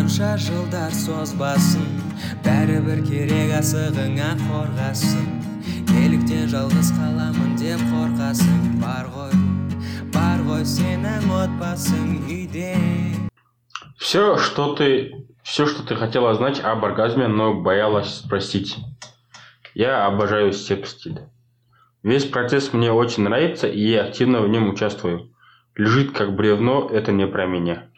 қанша жылдар созбасын бәрібір керек асығыңа қорғасын неліктен жалғыз қаламын деп қорқасың бар ғой бар ғой сенің отбасың үйде Все, что ты, все, что ты хотела знать об оргазме, но боялась спросить. Я обожаю секс-стиль. Весь процесс мне очень нравится, и я активно в нем участвую. Лежит как бревно, это не про меня.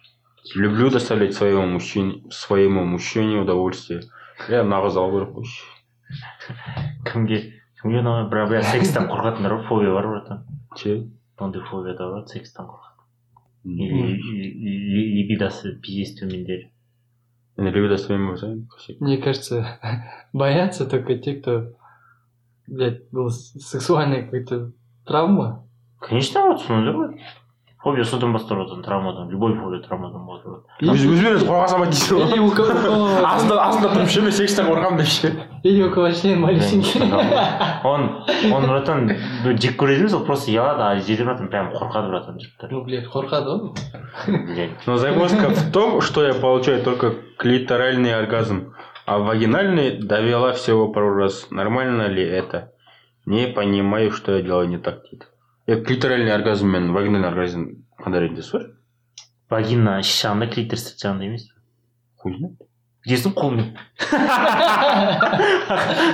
Люблю доставлять своему мужчине, своему мужчине удовольствие. Я нағыз алу керек қой кімге кімге ұнамайды бірақ бірақ секстен қорқатындар бар фобия бар братан Че? ондай фобия да бар секстен қорқады Ли- ли- ли- либидосы пиздец төмендер Я люблю доставлять своему Мне кажется, боятся только те, кто, блядь, был с- сексуальная какая-то травма. конечно вот сондай ғой фобия содан басталып жатыр травмадан любой фобия травмадан болады брат өзімен қорға салмайды дейсің Или ғой у кого, астында астында тұрып ше мен секстен қорқамын деп ше или у кого член малюсенький. он он братан бір жек көреді емес ол просто ұялады а жерде братан прям қорқады братан жігіттер Ну, блядь, қорқады ғой. блядь Но загвоздка в том, что я получаю только клиторальный оргазм, а вагинальный довела всего пару раз. Нормально ли это? Не понимаю, что я делаю не так дейді. Я клиторальный оргазм мен вагинальный оргазм қандай ренде бар? вагина іш жағында клитор сырт жағында емес Хуй знает. білесің қолмен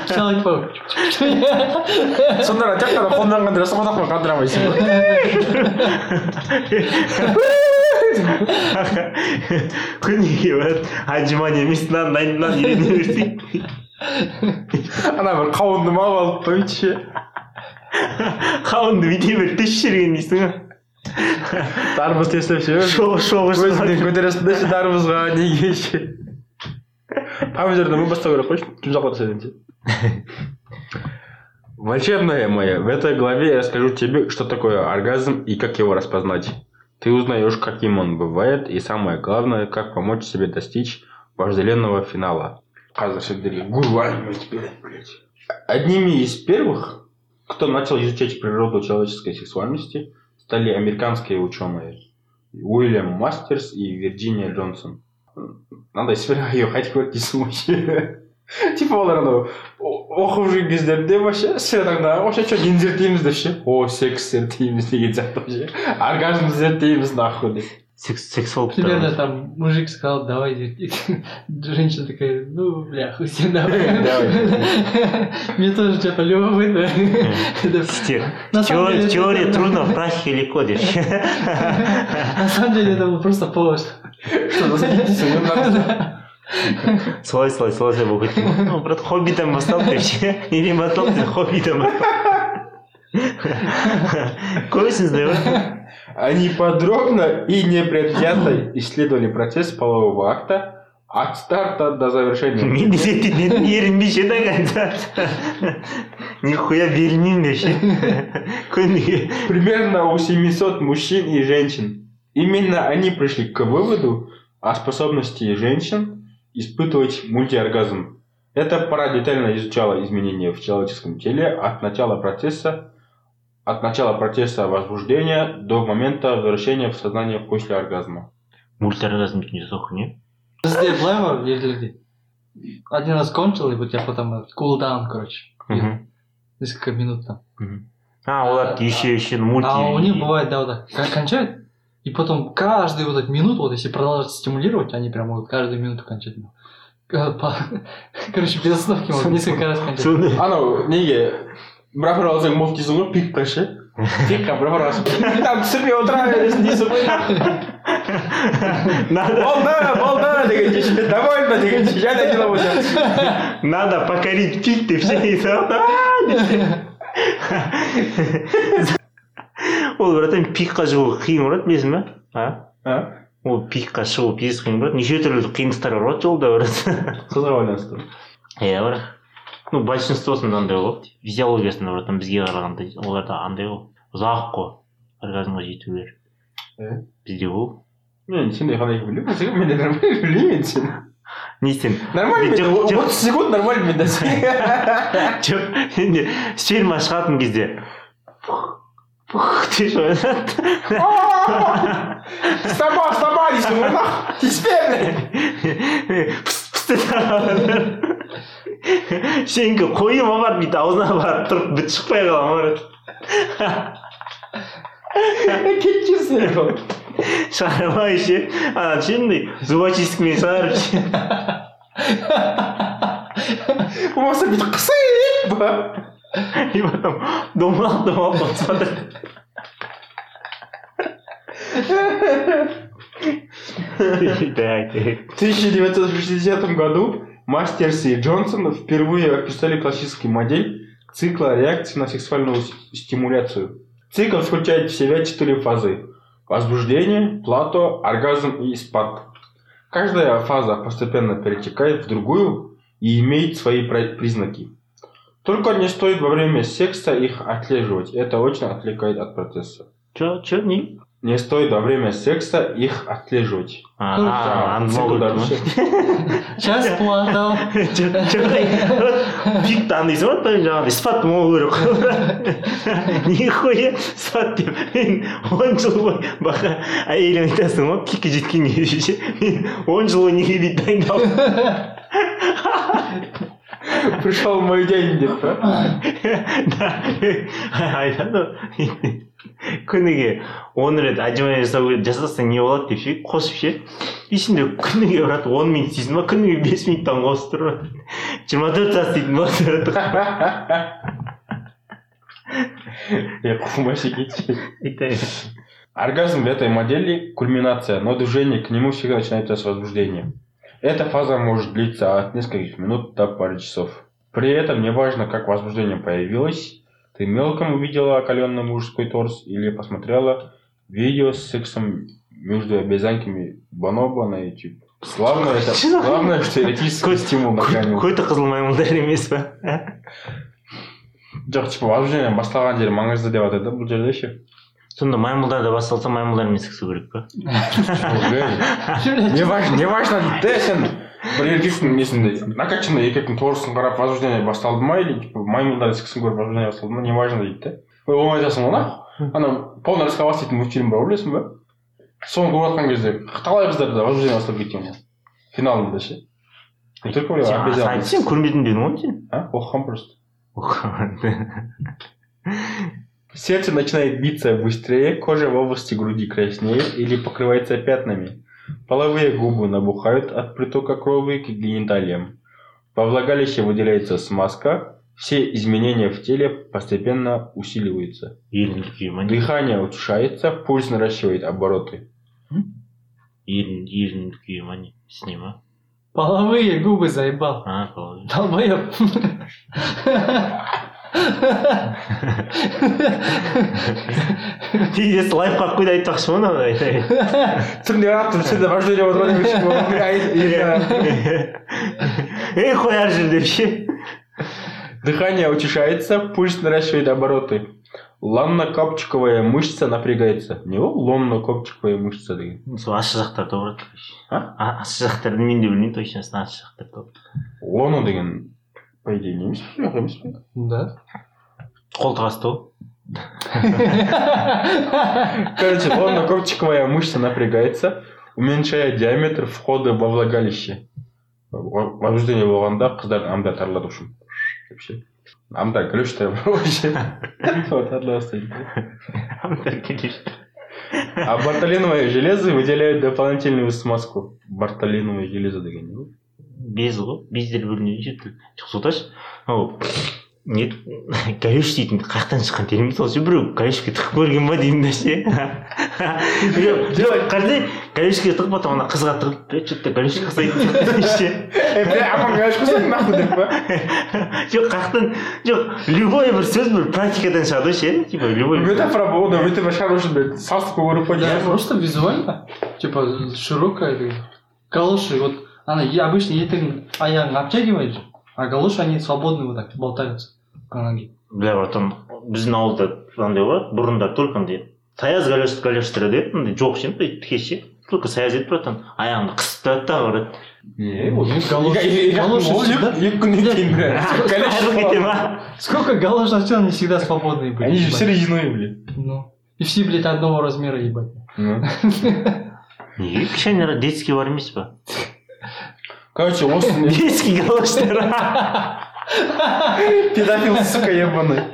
Человек-паук. сонда тек қана қолдан қандырасың қонақпен қандырамайсың күніге брат отжимание емес мынаны мынаны мынаны үйрене берсең ана бір қауынды мап алып қойып ше қауынды бүйте бір тесіп жіберген дейсің ғой дарбыз тесіп ше шоғы шоғы өзіңнен көтересің да ше дарбызға неге ше помидордан мы бастау керек қой жұмсақ жасайын ше Волшебная моя, в этой главе я расскажу тебе, что такое оргазм и как его распознать. Ты узнаешь, каким он бывает, и самое главное, как помочь себе достичь вожделенного финала. Қазір сендерге гурвань блядь. Одними из первых, кто начал изучать природу человеческой сексуальности, стали американские ученые Уильям Мастерс и Вирджиния Джонсон. мынандай сфераға қайтып көрді дейсің ғой ше типа олар анау о- оқып жүрген кездерінде вообще сферадан вообще что нені зерттейміз деп ше о секс зерттейміз деген сияқты вообще оргазм зерттейміз нахуй деп сексологтар Примерно там мужик сказал, давай. Женщина такая, ну, бля, хуй давай. Давай. Мне тоже что-то любопытно. Это- На самом деле, теория трудно в практике легко На самом деле это был просто повод. что солай солай солай солай болып кеткен ну брат хоббиден басталды деп ше неден басталды десе хоббиден басталды көресіңіздер ғой Они подробно и непредвзято исследовали процесс полового акта от старта до завершения. мен де зерттейтін ерінбей ше до конца нихуя берілмеймін деп ше күніге Примерно у 700 мужчин и женщин. Именно они пришли к выводу о способности женщин испытывать мультиоргазм. Эта пара детально изучала изменения в человеческом теле от начала процесса от начала процесса возбуждения до момента возвращения в сознание после оргазма. мультиоргазм не за хуйня Бізде былай ғой елдерде один раз кончил и у тебя потом кулдаун короче. Мгм. несколько минут там. А олар еще еще мульти а у них бывает да вот так кон- кончают и потом каждую вот эту минуту вот если продолжать стимулировать они прям могут каждую минуту кончать Э, короче без остановки могут несколько раз кончать. Сондай. анау неге Brafa дейсің ғой пикқа pica, che. Pica, Brafa no otra vez. Надо... Довольно. Надо покорить пик. Все и Ол, братан, пикқа шығу қиын болады, білесің ба? А? Ол пикқа шығу тез қиын болады неше түрлі қиындықтар бар ғой жолда брат. Қызға байланысты иә бірақ ну большинствосында андай ғой физиологиясында братан бізге қарағанда оларда андай ғой ұзақ қой оргазмға жетулер Е? бізде ол мен сендей қалай білемін мен де нормально білмеймін енді сені не сен нормально отыз секунд нормально мен жоқ енді сперма шығатын кезде пух деп стоба дейсің ғой нах. Тиіспе, блядь. Қалады. сенікі қойыма барып бүйтіп аузына барып тұрып біт шықпай қалған бар Кетіп жүрсің. шығармай ше ана андай зубочисткамен шығарып ше болмаса бүйтіп қысып и потом домалақ домалақ смотрит В 1960 году Мастерс и Джонсон впервые описали классическую модель цикла реакции на сексуальную стимуляцию. Цикл включает в себя четыре фазы. Возбуждение, плато, оргазм и спад. Каждая фаза постепенно перетекает в другую и имеет свои признаки. Только не стоит во время секса их отслеживать. Это очень отвлекает от процесса. че че не Не стоит во время секса их отслеживать. а аны Циклдар могут ше. сейчас платал пикті андайсың ғой той жаңағыдай спат болу керек қой нихуя спат деп мен он жыл бойы бақа әйелің айтасың ғой пикке жеткенге дейін ше мен он жыл бойы неге дейді дайындалдым Пришел мой день деп па да айтады ғой күніге он рет отжимание жасау керек жасасаң не болады деп ше қосып ше ішінде күніге брат он минут істейсің ба күніге бес минуттан қосып тұр брат жиырма төрт сағат істейтін болады брат Я кумаси кетчи. айтайын Оргазм в этой модели – кульминация, но движение к нему всегда начинается с возбуждения. Эта фаза может длиться от нескольких минут до пары часов. При этом неважно, как возбуждение появилось, ты мелком увидела окаленный мужской торс или посмотрела видео с сексом между обезьянками Бонобо на YouTube. Главное, это, главное, что эротический стимул нахранил. көті қызыл маймылдар емес па жоқ типа возбуждение басталған жері маңызды деп атады бұл жерде ше сонда маймылдарда басталса маймылдармен сексу керек па не важно не важно дейді де сен бір еркектің несінде накачанный еркектің торысын қарап возбуждение басталды ма или типа маймылдар сексін көріп возбуждение басталды ма не важно дейді де ой оны айтасың ғой нахуй ана полный расколбас дейтін мультфильм бар білесің ба соны көріп жатқан кезде талай қыздарда возбуждение басталып кеткен ғой финалында ше не только говорю сен обезьяна сен көрмедің дедің ғой сен а оқыған просто Сердце начинает биться быстрее, кожа в области груди краснеет или покрывается пятнами. Половые губы набухают от притока крови к гениталиям. Во влагалище выделяется смазка. Все изменения в теле постепенно усиливаются. еріндік жүйе Дыхание учащается, пульс наращивает обороты. ерін еріндік жүйе ма не ісіне ма половые губы заебал а қалай долбоеб тезірек лайф қойды айтпақшы ма мынаны айтайын. Ақ сенде сен деп отыр демекші қояр жүр деп ше дыхание учащается пульс наращивает обороты. Ланнокопчиковая мышца напрягается. Не ол лоннокопчиковая мышца деген. Сол ащы жақтар тобырады а? Ащы жақтарды мен де білмеймін точносын ащы жақтар лоно деген. По идее, не жоқ емес пе? да ғой Короче, ломно-копчиковая мышца напрягается, уменьшая диаметр входа во влагалище. Во- Возбуждение болғанда қыздар анда тарылады в общем. Ше. Анда ғой ше. Вот, тарыла бастайды. А бартолиновое железо выделяет дополнительную смазку. Бартолиновое железо деген не ғой? Без ғой бездер бөлінеді ше жоқ соташы мынау не галюш дейтін қай жақтан шыққан термин сол ше біреу галюшке тығып көрген ба деймін да ше жоқ қарасай галюшке тығып потом ана қызға тығып е че то галюшка ұқсайтын ше Э, бля, галюшка ұқсайды нахуй деп па? жоқ қай жақтан жоқ любой бір сөз бір практикадан шығады ғой ше типа любой Метафора болды, метафора шығару үшін салыстырып көріп қойды. Я просто визуально, типа, широкая, галоши, вот, она и обычно етігін аяғын обтягивает а галоши, они свободные вот так болтаются по ноге. бля братан біздің ауылда андай болады бұрында только андай таяз галеш галештер еді андай жоқ ше тіке ше только саяз етіп жатқан аяғымды қысып тұрады да ұрады Не, екі күннен кейін Сколько галош носил, они всегда свободные были. Они же все резиновые, блин. Ну. И все, блядь, одного размера, ебать. Ну. неге кішкене детский бар емес па Короче, осы детский галоштар педофил, сука, ебаный.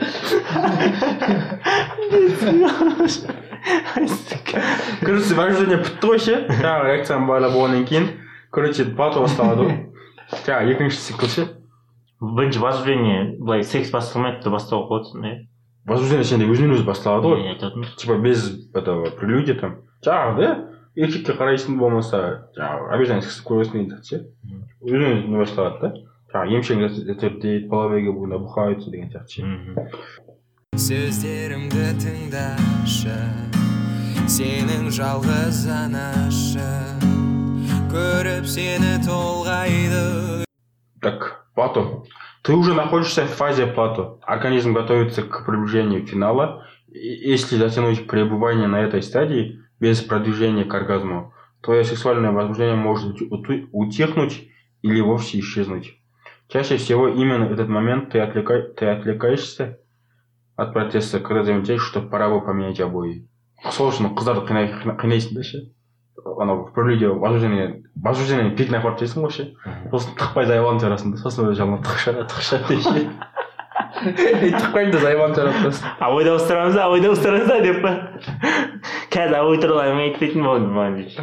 Короче, вооружение бітті ғой ше жаңағы реакцияның барлығы болғаннан кейін короче плато басталады ғой жаңағы екінші цикл ше бірінші возбуждение былай секс басталмайды да бастауға болады сондай возбуждение сенде өзінен өзі басталады ғой иә типа без этого прелюдия там. Жаңағы да? еркекке қарайсың болмаса жаңағы обязательно секс көресің деген сияқты ше өзінен өзі басталады да жаңағы емшең зерттейді половойге буына бухаются деген сияқты ше мхм. сөздерімді тыңдашы сенің жалғыз анашы көріп сені толғайды Так, плато. Ты уже находишься в фазе плато. Организм готовится к приближению финала. И Если затянуть пребывание на этой стадии без продвижения к оргазму, твое сексуальное возбуждение может уту- утихнуть или вовсе исчезнуть. Чаще всего именно этот момент ты, отвлека- ты отвлекаешься от процесса, когда замечаешь, что пора бы поменять обои. сол үшін қыздарды қинай- қина- қинайсың да ше анау в прелюдия возбуждение возбуждение пикіне апарып тастайсың ғой ше сосын тықпай зайванып жарасың да сосын өзі жалма тықша тықша деші тықпаймын Cuentas aí, Monteropas. A voi da ustrămza, a voi da ustrămza de pe... Chiar da, uite la mine, ты не можешь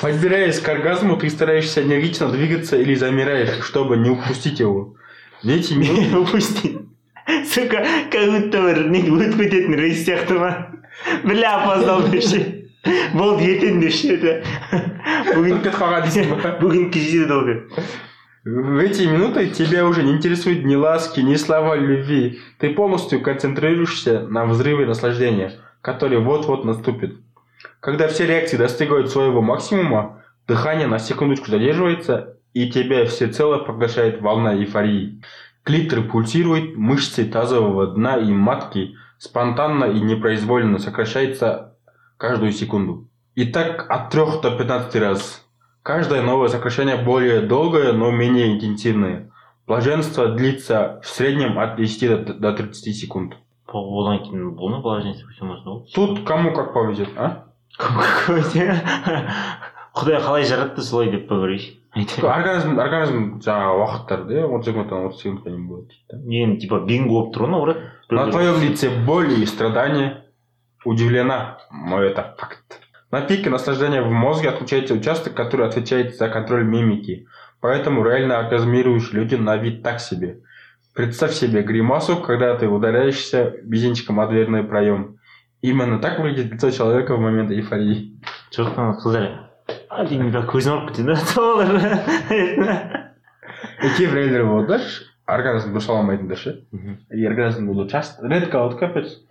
Подбираясь к оргазму, ты стараешься энергично двигаться или замираешь, чтобы не упустить его. В эти минуты... Упустить. Сука, как будто бір не кететін рейс сияқты ма Бля, опоздал вообще. Болды ертең деп ше Бүгін кетіп қалған дейсің ба бүгін кешеден деп В эти минуты тебя уже не интересуют ни ласки, ни слова любви. Ты полностью концентрируешься на взрыве наслаждения, который вот-вот наступит. Когда все реакции достигают своего максимума, дыхание на секундочку задерживается, и тебя всецело поглощает волна эйфории. Клитор пульсирует, мышцы тазового дна и матки спонтанно и непроизвольно сокращаются каждую секунду. И так от 3 до 15 раз. Каждое новое сокращение более долгое, но менее интенсивное. Блаженство длится в среднем от 10 до- до 30 секунд. одан кейін бұл не положение все можно ғой Тут кому как повезет, а? құдай қалай жаратты солай деп па короче Организм, организм жаңағы уақыттарды иә, 30 секундтан 30 секундқа дейін болады дейді да. енді типа бинго болып тұр ғой мына ұрады На твоем лице боль и страдания. Удивлена, но это факт. На пике наслаждения в мозге отключается участок, который отвечает за контроль мимики. Поэтому реально оргазмирующие люди на вид так себе. Представь себе гримасу, когда ты ударяешься мизинчиком о дверной проем. Именно так выглядит лицо человека в момент эйфории. жоқ ана қыздар а деймін бе көзім ауырып кетеді да солар И кейбір әйелдер болады да ш- оргазм дұрыс ала алмайтындар ше и оргазм болды часто редко вот капец И а-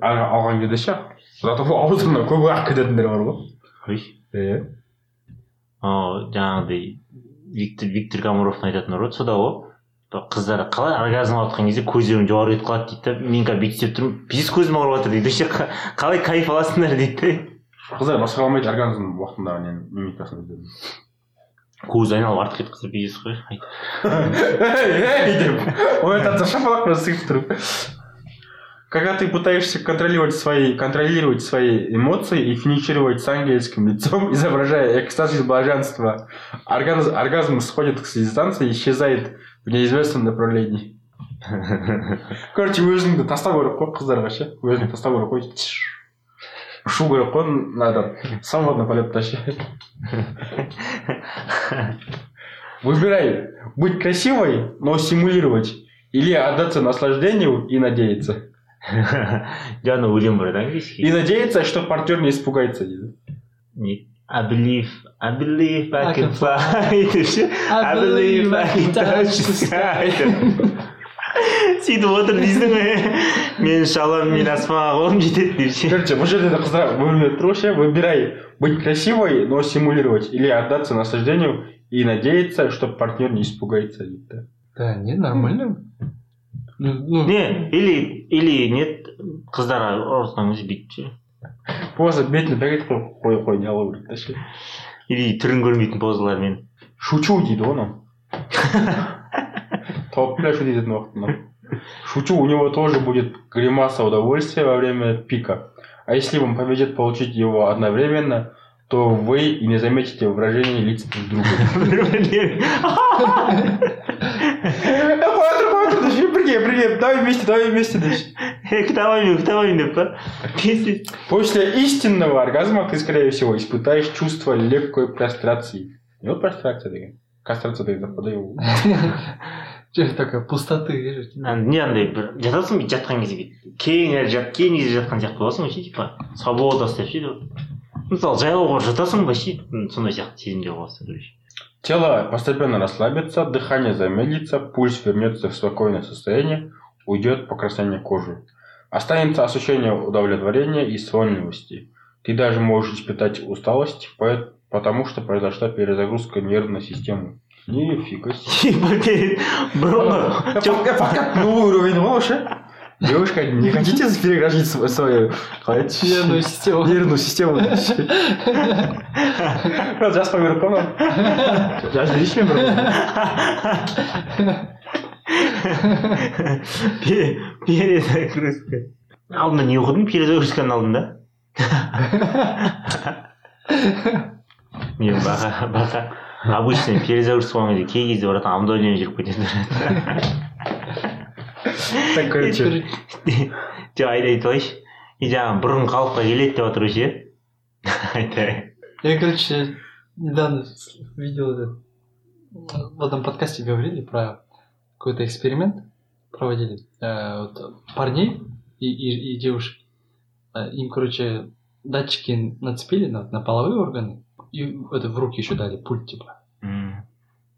алған кезде ше зато аузына көп ағып кететіндер бар ғой. Иә Ау, жаңағыдай виктор виктор комаровтың айтатын ұры сода ғой қыздар қалай оргазм алып жатқан кезде көздерің жоғары кетіп қалады дейді да мен қазір бүйтіп істеп тұрмын пиздец көзім ауырып жатыр дейді ше қа- қалай кайф аласыңдар дейді да қыздар басқара алмайды оргазм уақытындағы нені мимикасын өздерінің. Көзі айналып артық кетіп қалса пиздец қой деп. Это шапалақпен сыйып тұрып. Когда ты пытаешься контролировать свои, контролировать свои эмоции и финишировать с ангельским лицом, изображая экстаз и блаженство, оргазм, оргазм сходит с дистанции и исчезает в неизвестном направлении. Короче, өзіңді тастау керек қой қыздарға ше өзіңді тастау керек қой Тш. ұшу керек қой надо свободно полетта ше Выбирай, быть красивой, но симулировать, или отдаться наслаждению и надеяться. жаңа өлең бар еді английский И надеяться, что партнер не испугается. дейді. не I believe I believe I can fly деп ше I believe I can touch the sky сөйтіп отыр дейсің ғой мен шалам мен аспанға қолым жетеді деп ше Короче, бұл жерде де қыздар бөлініп тұр ғой ше выбирай быть красивой, но симулировать, или отдаться наслаждению и надеяться, что партнер не испугается. дейді да. Да, не, нормально. Ну, ну, не или или нет қыздарға ұрысқан кезде бүйтіп ше поза бетіне бәк қой қой қой не алу керек та ше или түрін көрмейтін позалармен шучу дейді ғой анау тауып пляшу дейтін уақытында шучу у него тоже будет гримаса удовольствия во время пика а если вам повезет получить его одновременно то вы и не заметите выражение лиц друг друга қоя тұр қоя тұр деші бірге бірге давай вместе давай вместе деші кітабаймен кітабаймен деп па пиздец После истинного оргазма ты, скорее всего, испытаешь чувство легкой прострации. Не вот прострация деген. Кастрация деген зат подай ол. Че такая пустоты вижу. не андай бір жатасың бүйтіп жатқан кезде кең әрі жат кең кезде жатқан сияқты боласың ғой ше типа свобода ұстап ше деп мысалы жайлау қылып жатасың вообще сондай сияқты сезімде боласың короче Тело постепенно расслабится, дыхание замедлится, пульс вернется в спокойное состояние, уйдет покраснение кожи. Останется ощущение удовлетворения и сонливости. Ты даже можешь испытать усталость, по- потому что произошла перезагрузка нервной системы. Нифига себе. бұрынғы жоқ Подкат новый уровень вообще. Девушка, не хотите переграждать св- свою? Нервную систему. нервную систему қой мынау жас берейінші мен бір перезагрузка. Алдында не оқыдың перезагрузканың алдында мен баға баға обычно перезагрузка болған кезде кей кезде баратын амдолиямен жүріп кететін так короче жоқ айта айтайыншы и жаңағы бұрын қалыпқа келеді деп жатыр ше айтайын Я, короче, недавно видел это. В этом подкасте говорили про какой-то эксперимент проводили. Э, вот парней и, и, и девушек. Э, Им, короче, датчики нацепили на, на половые органы. И это в руки еще дали, пульт, типа. М.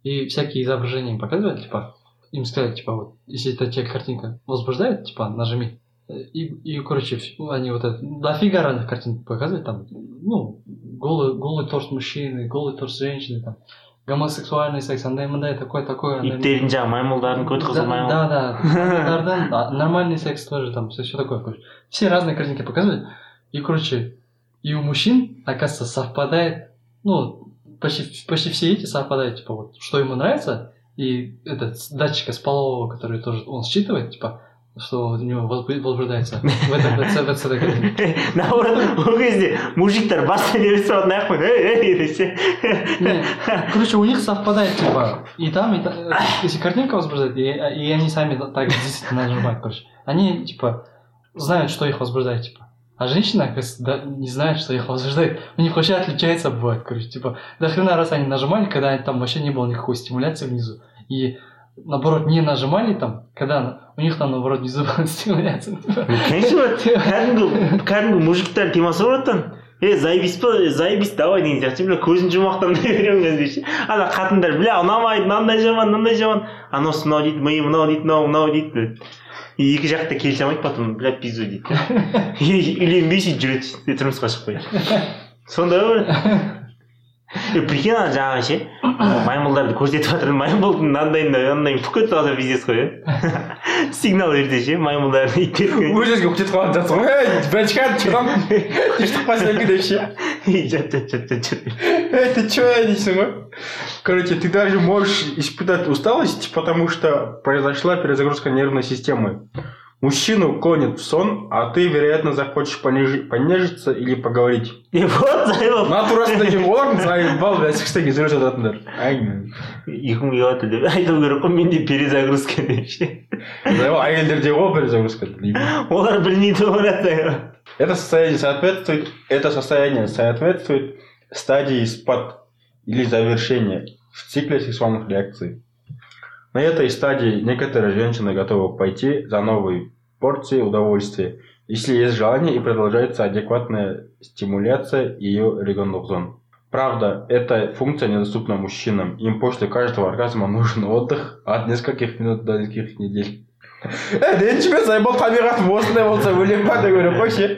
И всякие изображения им показывали, типа, им сказали, типа, вот, если эта тебя картинка возбуждает, типа, нажми. И, и короче, вс- они вот это, дофига разных картинок показывают, там, ну, голый, голый торс мужчины, голый торс женщины, там, гомосексуальный секс, андай мындай, такой, такой. андай- иттердің жаңағы маймылдардың көт қызыл да, маймыл да, да, нормальный секс тоже, там, все, такое, короче. Все разные картинки показывали. И, короче, и у мужчин, оказывается, совпадает, ну, почти, почти все эти совпадают, типа, вот, что ему нравится, и этот с датчика с полового, который тоже он считывает, типа, что у него возбу- возбуждается в этом, в этой- наоборот ол кезде жасап аяқ қойды ей ей десе Короче, у них совпадает, типа, и там, и там, если картинка возбуждает, и, и они сами так действительно нажимают, короче. Они, типа, знают, что их возбуждает, типа. А женщина, оказывается, да, не знает, что их возбуждает. У них вообще отличается бывает, короче. Типа, до хрена раз они нажимали, когда там вообще не было никакой стимуляции внизу. И наоборот, не нажимали там, когда у них там, наоборот, внизу была стимуляция. типа. конечно кәдімгі кәдімгі мужиктар темасы бар аттан е заебись па заебись давай деген сияқты бля көзін жұмақтамай беремін кәдімгі ше ана қатындар бля ұнамайды мынандай жаман мынандай жаман анауысы мынау дейді миы мынау дейді мынау мынау дейді бля. и екі жақта келісе алмайды потом бля пизду дейді үйленбей сөйтіп жүреді тұрмысқа шықпай сондай ғой. прикинь ана жаңағы ше маймылдарды көрсетіп жатыр маймылдың мынандайын мынандайын бүк кетіп қалса пиздец қой иә сигнал берді ше маймылдарды иттерге ол жерге кетіп қалып жатсың ғой ей братчка че там ты что pasienka деп ше жат жат жат жат жат эй ты че дейсің ғой короче ты даже можешь испытать усталость потому что произошла перезагрузка нервной системы мужчину клонит в сон а ты вероятно захочешь понежи- понежиться или поговорить е вот заебал мына турасында екен олардың заебал бля секстен жүріп жататындар әңгіме ұйқым келіп жатыр деп айту керек қой менде перезагрузка деп ше заебал әйелдерде ғой перезагрузка олар білмейді ғой брат Это состояние соответствует, это состояние соответствует стадии спад или завершения в цикле сексуальных реакций. На этой стадии некоторые женщины готовы пойти за новой порцией удовольствия, если есть желание и продолжается адекватная стимуляция ее регионных зон. Правда, эта функция недоступна мужчинам. Им после каждого оргазма нужен отдых от нескольких минут до нескольких недель. Ә, ренжіме заебал табиғатым осындай болса өлең ба деп ойлап қой ше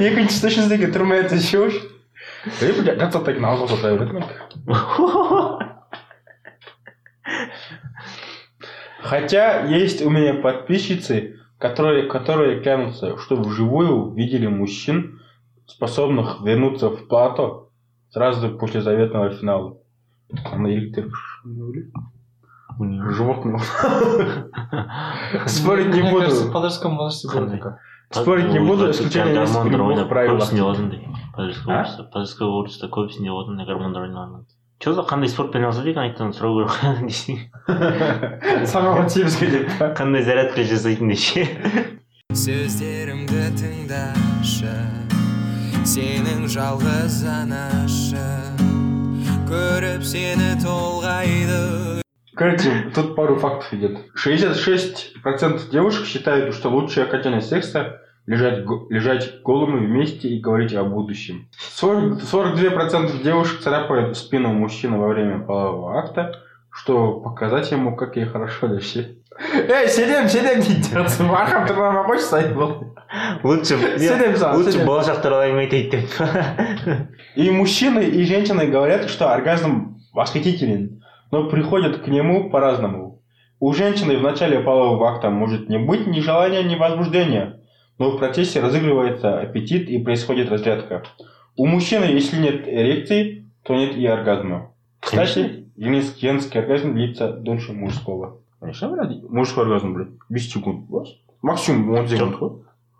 екіншісі үшіншісіне тұрмай жатса ше уж жатсақ та кейін ауызға тоқтай береді Хотя есть у меня подписчицы, которые, которые клянутся, что вживую видели мужчин способных вернуться в плато сразу после заветного финала. Ана еріктер животные. Спорить не Мне кажется, в буду. подростковом возрасте было Қандай? такое. Спорить не буду, исключение есть в любых правилах. көбісінде болатындай подростковый А? возрастта подростковый возрастта көбісінде болатындай гормондар ойнаған че за қандай спортпен айналысады екен айтсаң сұрау керек десең Самого тимске деп. қандай зарядка жасайтын десе сөздерімді тыңдашы сенің жалғыз анашы көріп сені толғайды Короче, тут пару фактов идет. 66% девушек считают, что лучшее окончание секса лежать, лежать голыми вместе и говорить о будущем. 40, 42% девушек царапают спину мужчины во время полового акта, что показать ему, как ей хорошо вообще. Эй, сидим, сидим, дейді. Мархам тұрмама қойшы сайын бол. лучше Сенем саған, лучше сенем. болашақ туралы әңгіме айтайық И мужчины, и женщины говорят, что оргазм восхитителен, но приходят к нему по-разному. У женщины в начале полового акта может не быть ни желания, ни возбуждения, но в процессе разыгрывается аппетит и происходит разрядка. У мужчины, если нет эрекции, то нет и оргазма. Кстати, женский женский оргазм длится дольше мужского. Конечно, блядь. Мужской оргазм, блядь, 5 секунд. бас. Максимум 10 секунд. ғой.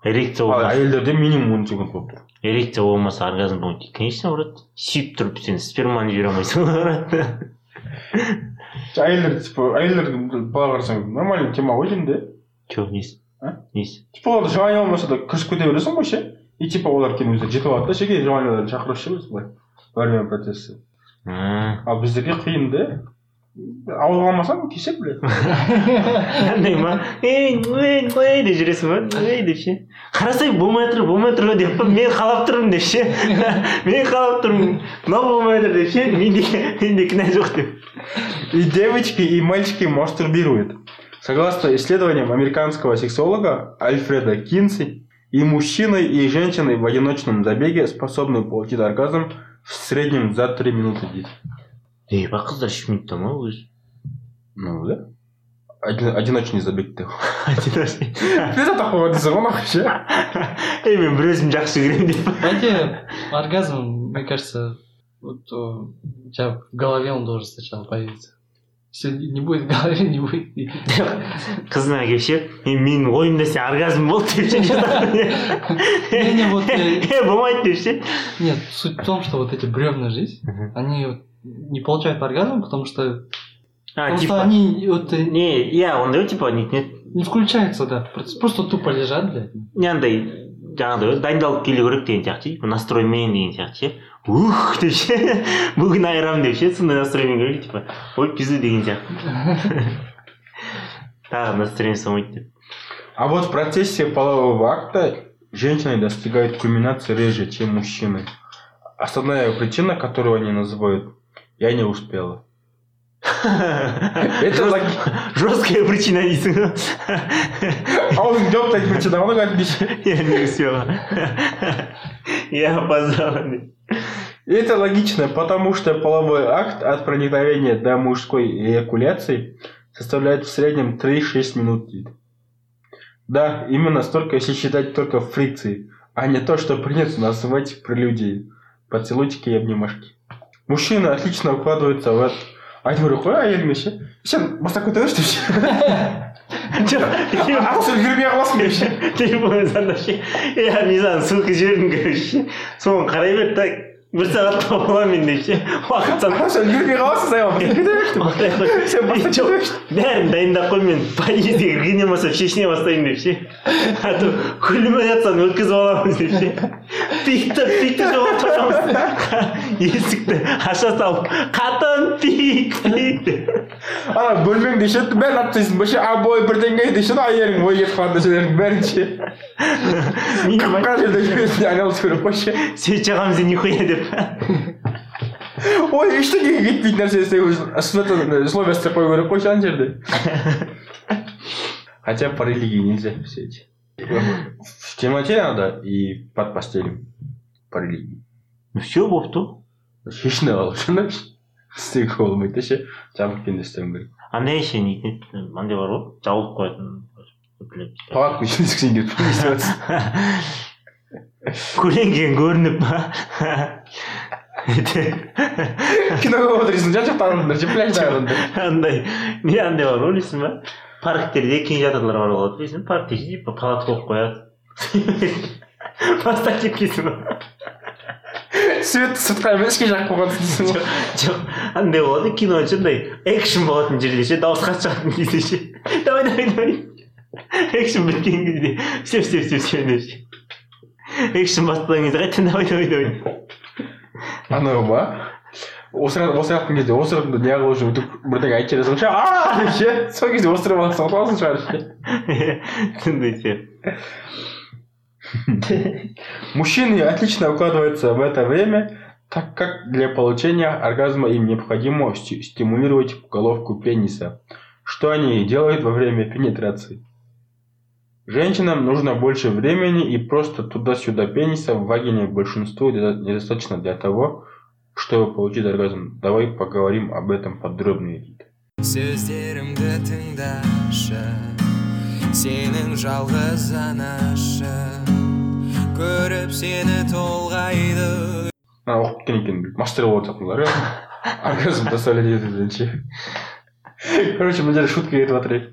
эрекция Ал болмаса әйелдерде минимум 10 секунд болып тұр. эрекция болмаса оргазм болмайды конечно ұрады сүйіп тұрып сен сперманы жібере алмайсың ұрады әйелдер типа әйелдер былай қарасаң нормальный тема ғой деймін де че несі А? несі типа олар желание болмаса да күресіп кете бересің ғой ше? И типа олар кейін өздері жетіп алады да ше кейін желаниелерін шақырып ше во время процесса А, ал біздерге қиын да. Ауызға алмасаң кеше блядь. Андай ма? Ей ей ей деп жүресің ба? Ей деп ше? Қарасай болмай жатыр болмай жатыр ғой деп. Па мен қалап тұрмын деп ше? Мен қалап тұрмын. Мынау болмай жатыр деп ше? Менде менде кінә жоқ деп. И девочки и мальчики мастурбируют. согласно исследованиям американского сексолога альфреда кинси и мужчины и женщины в одиночном забеге способны получить оргазм в среднем за 3 минуты дейді ей ба қыздар үш минутта ма өзі ну да Один- одиночный забег деп одиночный Ты такого дейсің ғой нахуй ше ей мен бір өзім жақсы көремін деп Знаете, оргазм, мне кажется, вот э, у тебя в голове он должен сначала появиться. Если не будет в голове, не будет. қызына келіп ше «Е, менің ойымда сен оргазм болды деп ше Не, не, вот, э, болмайды деп ше Нет, суть в том, что вот эти бревна жизнь, они не получают оргазм, потому что, а что типа они вот э, не иә ондай ғой типа еді не включаются, да. Просто, тупо лежат, блядь. не андай жаңағыдай дайындалып келу керек деген сияқты ше настроймен деген сияқты ше ух деп ше бүгін айырамын деп ше сондай настроймен керек типа ой пизду деген сияқты тағы настроение болмайды деп А вот в процессе полового акта женщины достигают кульминации реже, чем мужчины. Основная причина, которую они называют «я не успела». Это жесткая причина дейсің ғой аузың жоқ так причина оны айтпайшы я не успела. Я опоздала деп Это логично, потому что половой акт от проникновения до мужской эякуляции составляет в среднем 3-6 минут. Да, именно столько, если считать только фрикции, а не то, что принято называть прелюдией. Поцелуйчики и обнимашки. Мужчины отлично укладываются в это. айтып керек қой әйеліңе ше сен бастап кете берші деп ше ағыл сен жүрмей қаласың деп ше телефон звондап ше я не знаю ссылка жібердім короче ше соны қарай бер так Бір تمام النشأة وأقصد عشان يجي راس ايوه دارم داين دا قول من بايزي غيني ما سوشيشني وصلين نفسي هاتو كل ما يتصل مركز ولا نفسي тұрамыз есікті аша салып қатын пик пик ана бөлмеңді ше бәрін алып тастайсың вообще обой бірдеңе деші әйелің ой кетіп қалған нәрселердің бәрін ше қара айналысу керек қой ше деп ой ештеңеге кетпейтін нәрсе істеп условия істеп қою керек қой ше ана жерде хотя по религии нельзя все эти в темноте надо и под постелью по религии ну все болыпты ғой шешіне қалып шын істеуге болмайды да ше жабық күйінде істеуің керек андай ше не андай бар ғой жабылып қоятын палатканың ішіне сексен кетіп не істеп жатсың көлеңкең көрініп киноға отырсың жан жақта адамдар ше пляжда адамдар андай. Не андай бар ғой білесің ба? Парктерде кинотеатрлар бар болады білесің ба? Паркте типа палатка қойып қояды. Бастап кеткенсің ба? Светті сыртқа емес ішке жағып қойғансың дейсің ғой жоқ жоқ. Андай болады. Кино ше андай экшн болатын жерде ше дауыс қатты шығатын кезде ше давай давай давай. Экшн біткен кезде. Все все все все деп ше экшн басталған кезде қайтадан давай давай давай анау ма осырап осыратын кезде осырымды не қылып жүріп өтіп бірдеңе айтып жатырсың ше а деп ше сол кезде осырып алсаң ұтыласың шығар ше сондай сияқты Мужчины отлично укладываются в это время, так как для получения оргазма им необходимо сти- стимулировать головку пениса, что они и делают во время пенетрации. Женщинам нужно больше времени и просто туда-сюда пениса в вагине большинству недо- недостаточно для того, чтобы получить оргазм. Давай поговорим об этом подробнее. Рита. сөздерімді тыңдашы сенің жалғыз анашың көріп сені толғайды А, оқып кеткен екен мастер болып жатқандар оргазм доставлять етуден ше короче мына жерде шутка кетіп жатыр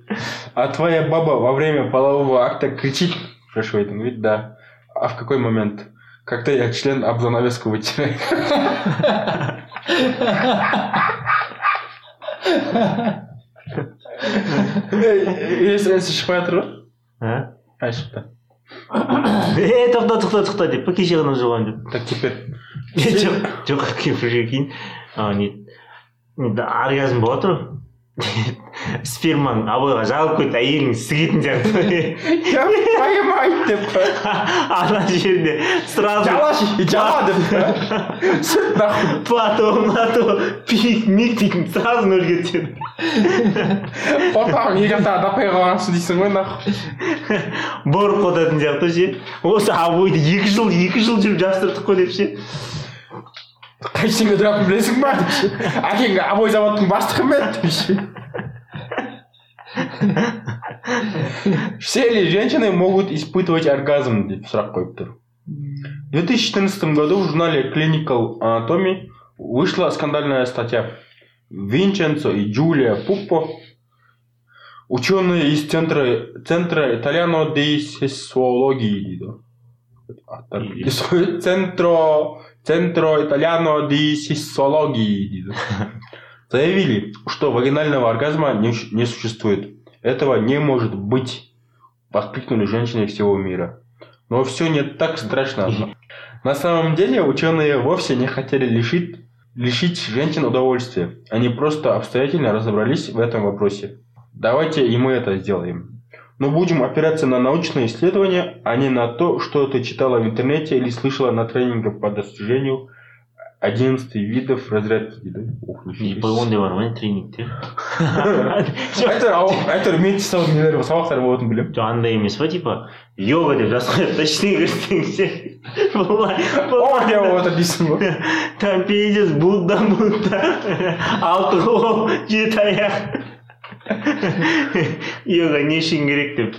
а твоя баба во время полового акта кричит спрашивает он говорит да а в какой момент когда я член об занавеску вытираю если сен шықпай жатыр ғой а ай шықты е тоқта тоқта тоқта деп па кеше ғана жуған деп так теперь Е, жоқ жоқ кейбірге кейін а, не не, оргазм болады ғой спермаң обойға жағылып кетті әйелің сігетін сияқты я понимаю деп ана жерде сразу жала жала деп сүт нахуй. Плато мато пик мик дейтін сразу нөлге түседі Потом екі аптаға таппай қалғансың дейсің ғой нахуй. Борып қотатын сияқты ше осы обойды екі жыл екі жыл жүріп жабыстырдық қой деп ше қайсыңа тұратынын білесің ба деп ше әкең обой заводтың бастығы ма еді деп ше все ли женщины могут испытывать оргазм деп сұрақ қойып тұр в 2014 году в журнале Clinical Anatomy вышла скандальная статья. Винченцо и Джулия Пуппо, ученые из центра, центра Итальяно ди сексуологии, дейді. аттары Или- Центро, центро Итальяно ди сексуологии, дейді. заявили, что вагинального оргазма не, не существует. Этого не может быть, воскликнули женщины всего мира. Но все не так страшно. На самом деле ученые вовсе не хотели лишить, лишить женщин удовольствия. Они просто обстоятельно разобрались в этом вопросе. Давайте и мы это сделаем Но будем опираться на научные исследования, а не на то, что ты читала в интернете или слышала на тренингах по достижению 11 видов разрядки. Да? Ух, нифига не себе. ондай бар ма тренингте Әйтеуір ау- әйтеуір медициналық нелер сабақтар болатын білемін жоқ андай емес па типа йога деп жазып қояды да ештеңе көрсетсең ше былай о не болып отыр дейсің ғой там пиздец будда будда алты қол жеті аяқ Йога не үшін керек деп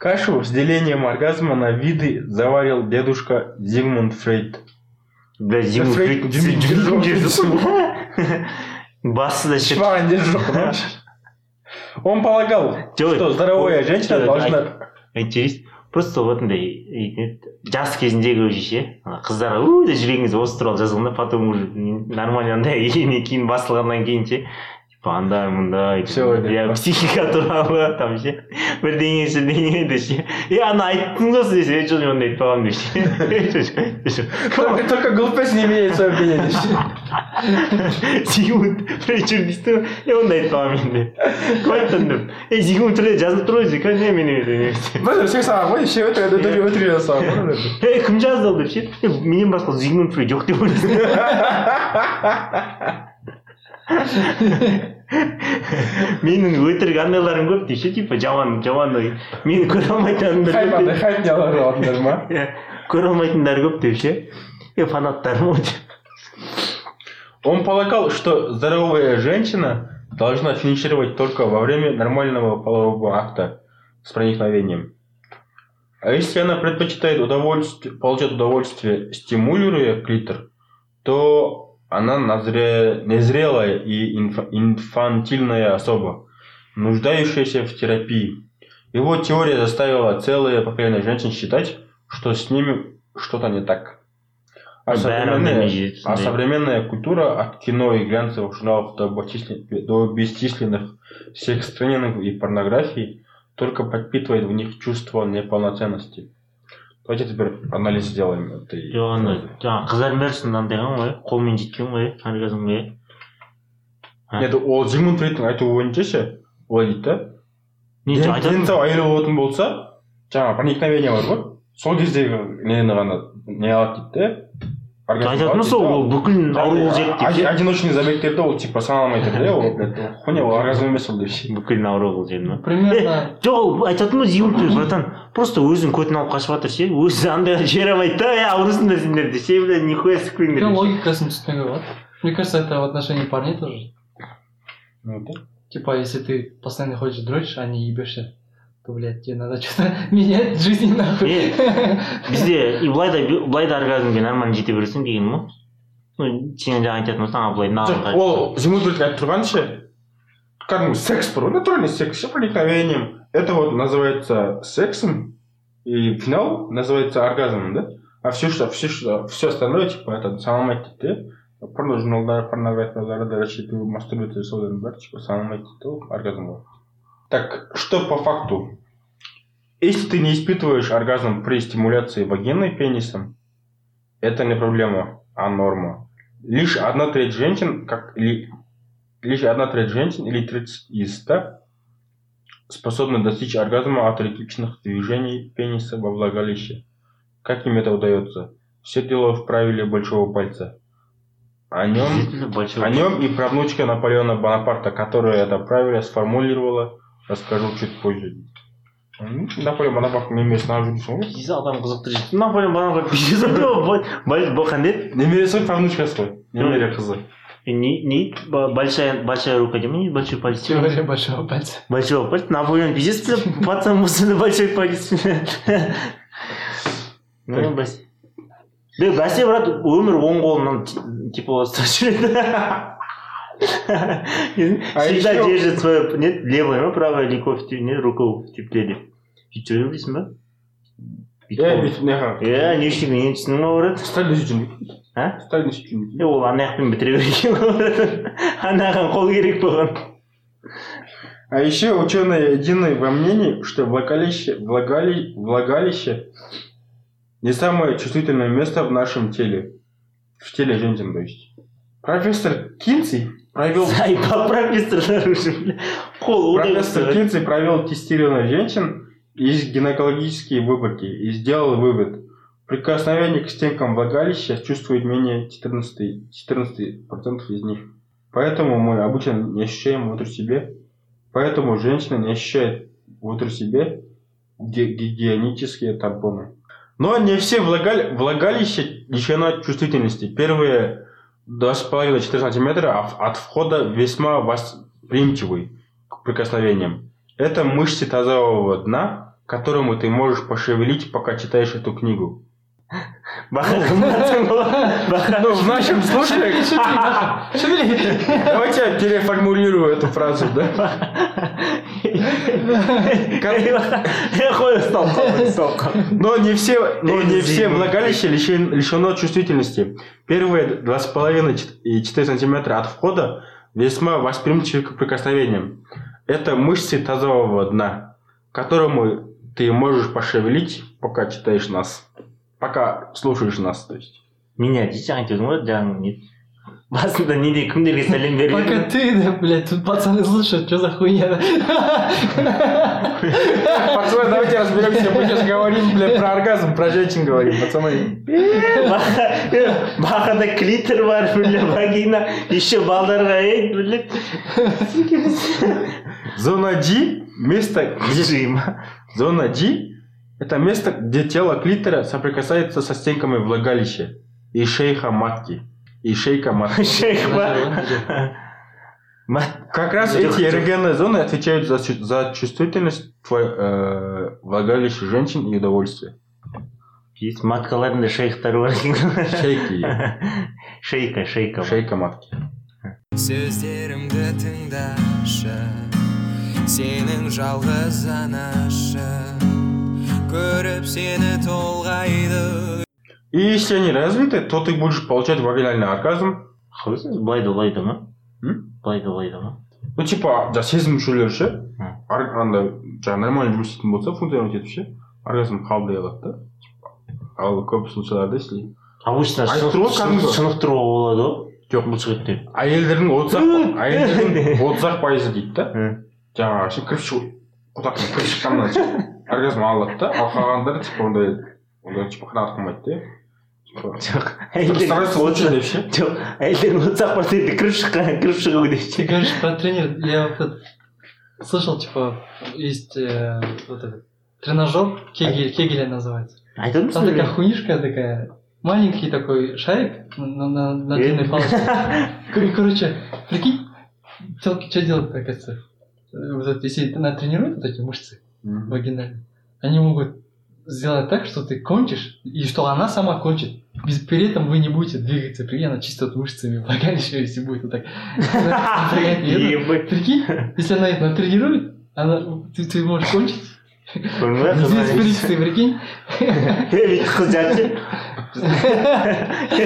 кашу с делением оргазма на виды заварил дедушка зигмунд фрейд. Бля зиму Фрейд жүрген жүрген жерсің басы да шет шпаған дер жоқ он полагал что здоровая женщина должна интерес просто вот андай жас кезіндегі уже ше. Қыздарға жүрген кезде осы туралы жазған да потом уже нормально андай кейін басылғаннан кейін ше. Андай мындай Всё, деп иә психика туралы там ше бірдеңе бірдеңе деп ше е ана айттың ғой сіз десе е жоқ мен ондай айтпағанмын деп ше только, глупец не имеет свое мнение зигмунд фрейчер дейсіз ғой е ондай айтпағанмын мен деп кім айттың деп е зигмунд фрейд жазылып тұр ғой десе конечно мен бір сен саған ғой ше өтірік жасаған ғой кім жазды ол деп ше менен басқа зигмунд фрейд жоқ деп ойлайсың менің өтірік андайларым көп дейді ше типа жаман жаман ой мені көре алмайтындар хайп көп андай деп. хайп не алатындар ма Иә, көре алмайтындар көп деп ше е фанаттарым ғой деп Он полагал, что здоровая женщина должна финишировать только во время нормального полового акта с проникновением. А если она предпочитает удовольствие, получать удовольствие, стимулируя клитор, то она назре- незрелая и инфа- инфантильная особа, нуждающаяся в терапии. Его теория заставила целое поколение женщин считать, что с ними что-то не так. А современная, а современная культура от кино и глянцевых журналов до, до бесчисленных секс-тренингов и порнографии только подпитывает в них чувство неполноценности. Давайте теперь анализ сделаем этой жоқ ана фразы. жаңағы қыздардың бәрі сонда андайған ғой қолмен жеткен ғой оргазмге Нет, ол зигмунд фрейдтің айтуы бойынша ше олай дейді да? Дені сау әйел болатын болса жаңағы проникновение бар ғой. Сол кездегі нені ғана не алады дейді да айтатын алады сол дейді да, ол бүкіл ауру Оди- қылып оди- жеп одиночный забегтерді ол типа саналмай тұрды иә ол блядь, ол хуйня ол оргазм емес ол деп ше бүкіл ауру қылып жеп ма примерно жоқ ол айтатын ғой зигмунд братан просто өзінің көтін алып қашып жатыр ше өзі андайға жібере алмайды да ей аурусыңдар сендер деп ше бля нихуя прям сықпеңдер деп ше. логикасын түсінбеуге болады мне кажется это в отношении парней тоже Ну, да. Типа, если ты постоянно ходишь дрочишь, а не ебешься, То, блядь, тебе надо что-то менять в жизни, нахуй. Е, бізде и былай да былай да оргазмге нормально жете бересің деген ғой ну сен жаңа айтатын болсаң а былай мынаған ол фрейд айтып тұрған ше кәдімгі секс бар ғой натуральный секс ше проникновением это вот называется сексом и финал называется оргазмом да а все что все что все остальное типа это саналмайды дейді де порно журналдар порнографияларда рассчитываю мастурбация жасаудың бәрі типа саналмайды дейді ол оргазмға так что по факту если ты не испытываешь оргазм при стимуляции вагины пенисом это не проблема а норма лишь одна треть женщин как ли, лишь одна треть женщин или 30 из 100 способны достичь оргазма от ритмичных движений пениса во влагалище. Как им это удается? Все дело в правиле большого пальца. О нем, о нем и правнучка Наполеона Бонапарта, которая это правило сформулировала, расскажу чуть позже. М, Наполеон Бонапарт немесе нағып жүрмісің ғой Пиздец, адам қызықты жүрсін наполеон банаға пиздец боқан деді немересі ғой правнучкасы ғой немере қызы не не ба- большая большая рука дей ма не большой палец Теория большого пальца. большой палец наполеон пиздец бля пацан болса да большой палец ну бәсе бе бәсе брат өмір оң қолынан ти- типа ұстап жүреді А всегда еще- держит свое не левое ма правое или кофе не руку в тепле деп сөйтіп жүре білесің ба е бүйтіп неға иә не үшін мен түсіндің ба брат сталин сөйтіп жүрмейді а сталин сөйтіп жүрмейді е ол ана жақпен бітіре берген ғой брат анаған қол керек болған А еще ученые едины во мнении, что влагалище, влагали, влагалище не самое чувствительное место в нашем теле. В теле женщин, то есть. Профессор Кинси провел, заебал профессорлар уже бля қол профессор Кинси провел тестирование женщин из гинекологические выборки и сделал вывод. Прикосновение к стенкам влагалища чувствует менее 14, 14% из них. Поэтому мы обычно не ощущаем внутрь себе. Поэтому женщины не ощущают внутрь себе ги- гигиенические тампоны. Но не все влагали- влагалища лишено чувствительности. Первые 2,5-4 сантиметра а от входа весьма восприимчивый к прикосновениям. Это мышцы тазового дна, которому ты можешь пошевелить, пока читаешь эту книгу. Ну, в нашем случае... Давайте я переформулирую эту фразу, да? Но не все, но не все лишен- лишено чувствительности. Первые 2,5 и 4 сантиметра от входа весьма восприимчивы к прикосновениям. Это мышцы тазового дна, которому ты можешь пошевелить, пока читаешь нас. Пока слушаешь нас, то есть. меня десең айтып ғой жаңағы не басында неде кімдерге сәлем Пока берген ты, да, блядь, тут пацаны слушают, что за хуйня? Пацаны, давайте разберемся. Мы сейчас говорим, бля, про оргазм, про женщин говорим, пацаны. бақада клитор бар бля вагина еще балдарға ей бля Зона G – место, жима Зона G – это место, где тело клитора соприкасается со стенками влагалища и шейха матки. И шейка матки. шейх ба Мат- Как раз Жоқ, эти жоқ. эрогенные зоны отвечают за, чу- за чувствительность твоей, э, влагалища женщин и удовольствие. Есть маткаларында шейхтар бар екен Шейки. шейка шейка бар. Шейка матки. сөздерімді тыңдашы сенің жалғыз анашың көріп сені толғайды. И если они развиты, то ты будешь получать вагинальный оргазм. былай да былай да? Ма былай да былай да? Ма Ну, типа, жаңағы сезім мүшелері ше андай жаңағы нормально жұмыс істейтін болса функционировать етіп ше оргазм қабылдай алады да? Ал көп случайларда если обычно шынықтыруға болады ғой жоқ бұлшық еттер әйелдердің отыз ақ әйелдердің отыз ақ пайызы дейді да? Жаңағы ше кіріп шығу құдақтың кіріп шыққаннан ше оргазм алады да ал қалғандары типа ондай ондай типа қанағат қылмайды да типа жоқ стараются лучше деп ше жоқ әйелдердің отыз ақ проценті кіріп шыққан кіріп шығу деп Ты говоришь про тренер, я вот это слышал, типа, есть э, вот этот тренажер, кегель, кегеля называется. айтып Там такая отырмысың хуйнишка такая, маленький такой шарик на, на, на длинной палочке. Кор- Короче, прикинь, телки что делают, оказывается? Э, Вот это, если натренируют вот эти мышцы вагинальные, они могут сделать так, что ты кончишь, и что она сама кончит. Без, при этом вы не будете двигаться, прикинь, она чисто вот мышцами влагалища, если будет вот так. Прикинь, если она это натренирует, она, ты, ты можешь кончить. көрмей Без фрикции, прикинь. бүйтіп қыз жатшы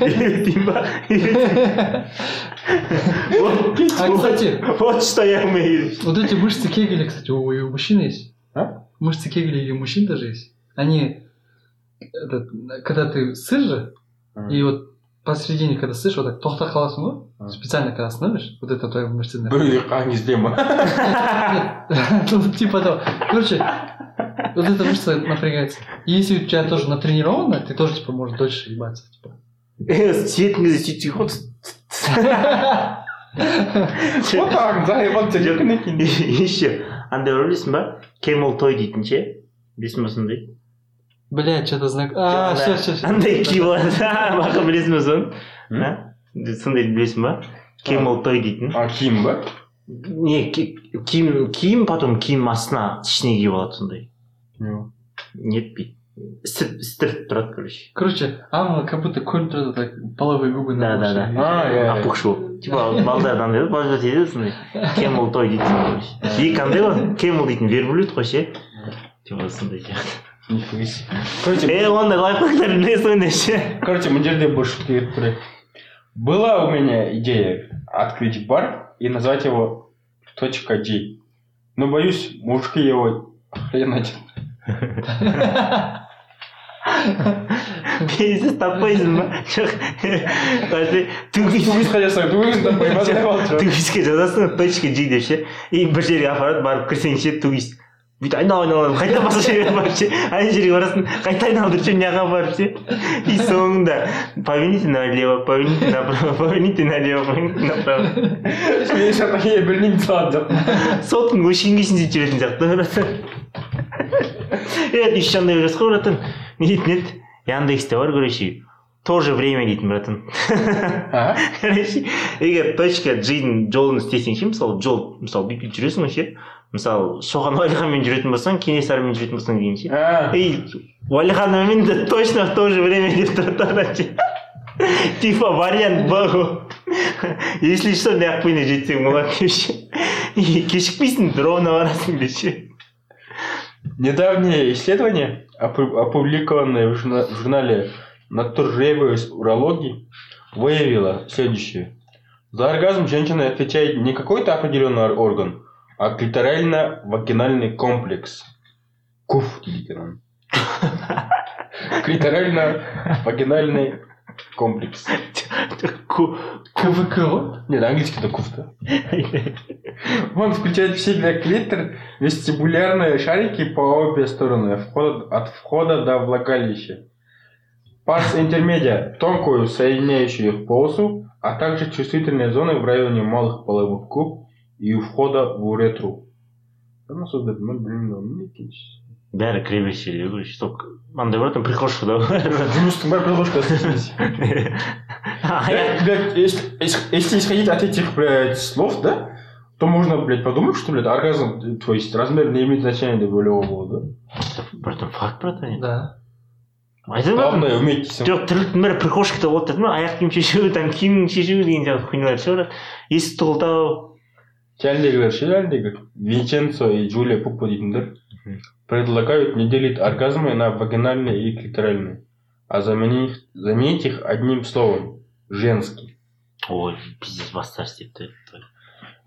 үйретейін ба А, кстати, вот что я умею вот эти мышцы Кегеля, кстати, у, и у мужчин есть. А? Мышцы Кегеля и у мужчин даже есть. Они, этот, когда ты сыр же, и вот посередине, когда сышь, вот так тохта қаласың ғой А. специально когда остановишь, вот это твоя мышца. бір үйде қалған кезде ма Ну, типа того. Короче, вот эта мышца напрягается. И если у тебя тоже натренировано, ты тоже, типа, можешь дольше ебаться. Типа. сүйетін кезде сөйтсек ғой отағың заебал жоқ еще андай бар білесің ба той дейтін ше білесің ба сондай Блядь, что-то знак. А, все, все, все. андай ки болады бақа білесің ба соны сондай білесің ба той дейтін а киім ба не ки- киім киім потом киім астына ішіне киіп алады сондай не етпейді істіріп істіріп тұрады короче Короче, Амма как будто көрініп тұрады так половые губы Да, да, да. а иә иә. опухший болып типа балдар андай ғой балдар дейді сондай camel той дейтін короче екі андай ғой camel дейтін верблюд қой ше типа сондай сияқты нифига себе короче е ондай лайфхактар білесің ғой не ше короче мына жерде бір шутка кетіп тұр была у меня идея открыть бар и назвать его точка G но боюсь мужики его хренать Пиздец, таппайсың ба жоқ алып жүр. тугиске жазасың точка жи деп ше и бір жерге апарады барып кірсең ше тугис бүйтіп айналып айналып қайта басқа жерге барып ше ана жерге барасың қайта айналдырып ше мына жаққа барып ше и соңында поверните налево поверните направо поверните налево поверните направо. Мен шатақ білмеймін салады жоқ соттың өшкенге шейін сөйтіп жүретін сияқты е еще андай ойлайсыз ғой братан не дейтін еді яндексте бар короче то же время дейтін братан. Короче егер точка джидің жолын істесең ше мысалы жол мысалы бүйтіп жүресің ғой ше мысалы шоқан уәлиханмен жүретін болсаң кенесарымен жүретін болсаң деймін ше и уәлиханмен де точно в то же время деп тұрады типа вариант б ғой если что мына жақ жетсең болады деп ше и кешікпейсің ровно барасың деп ше Недавнее исследование, опу- опубликованное в журна- в журнале Naturrevious Urology, выявило следующее. За оргазм женщина отвечает не какой-то определенный ор- орган, а клиторально-вагинальный комплекс. КУФ. Клиторально-вагинальный комплекс. Ку- КВК, вот. Нет, английский это КУФ, да? Он включает в себя клитор, вестибулярные шарики по обе стороны от входа до влагалища. Парс интермедиа – тонкую соединяющую их полосу, а также чувствительные зоны в районе малых половых губ и у входа в уретру. Ну, создать, ну, блин, ну. Бәрі кіре берсе короче только андай бар ғой прихожкада Жұмыстың бәрі Блядь, если, ис- если исходить от этих, блядь, слов, да, то можно, блядь, подумать, что, блядь, оргазм, то есть размер не имеет значения деп ойлауға болады. братан факт братан. Да. айтып жатырмын Главное уметь жоқ тірліктің бәрі приколшкада болды дедім ғой аяқ киім шешу там киім шешу деген сияқты хуйнялар шығарады есік тоғылтау Әлдегілер ше, әлдегі Винченцо и Джулия Пупа дейтіндер предлагают не делить оргазмы на вагинальные и клиторальные, а заменить, заменить их одним словом – женский. ой пиздец бастар істепті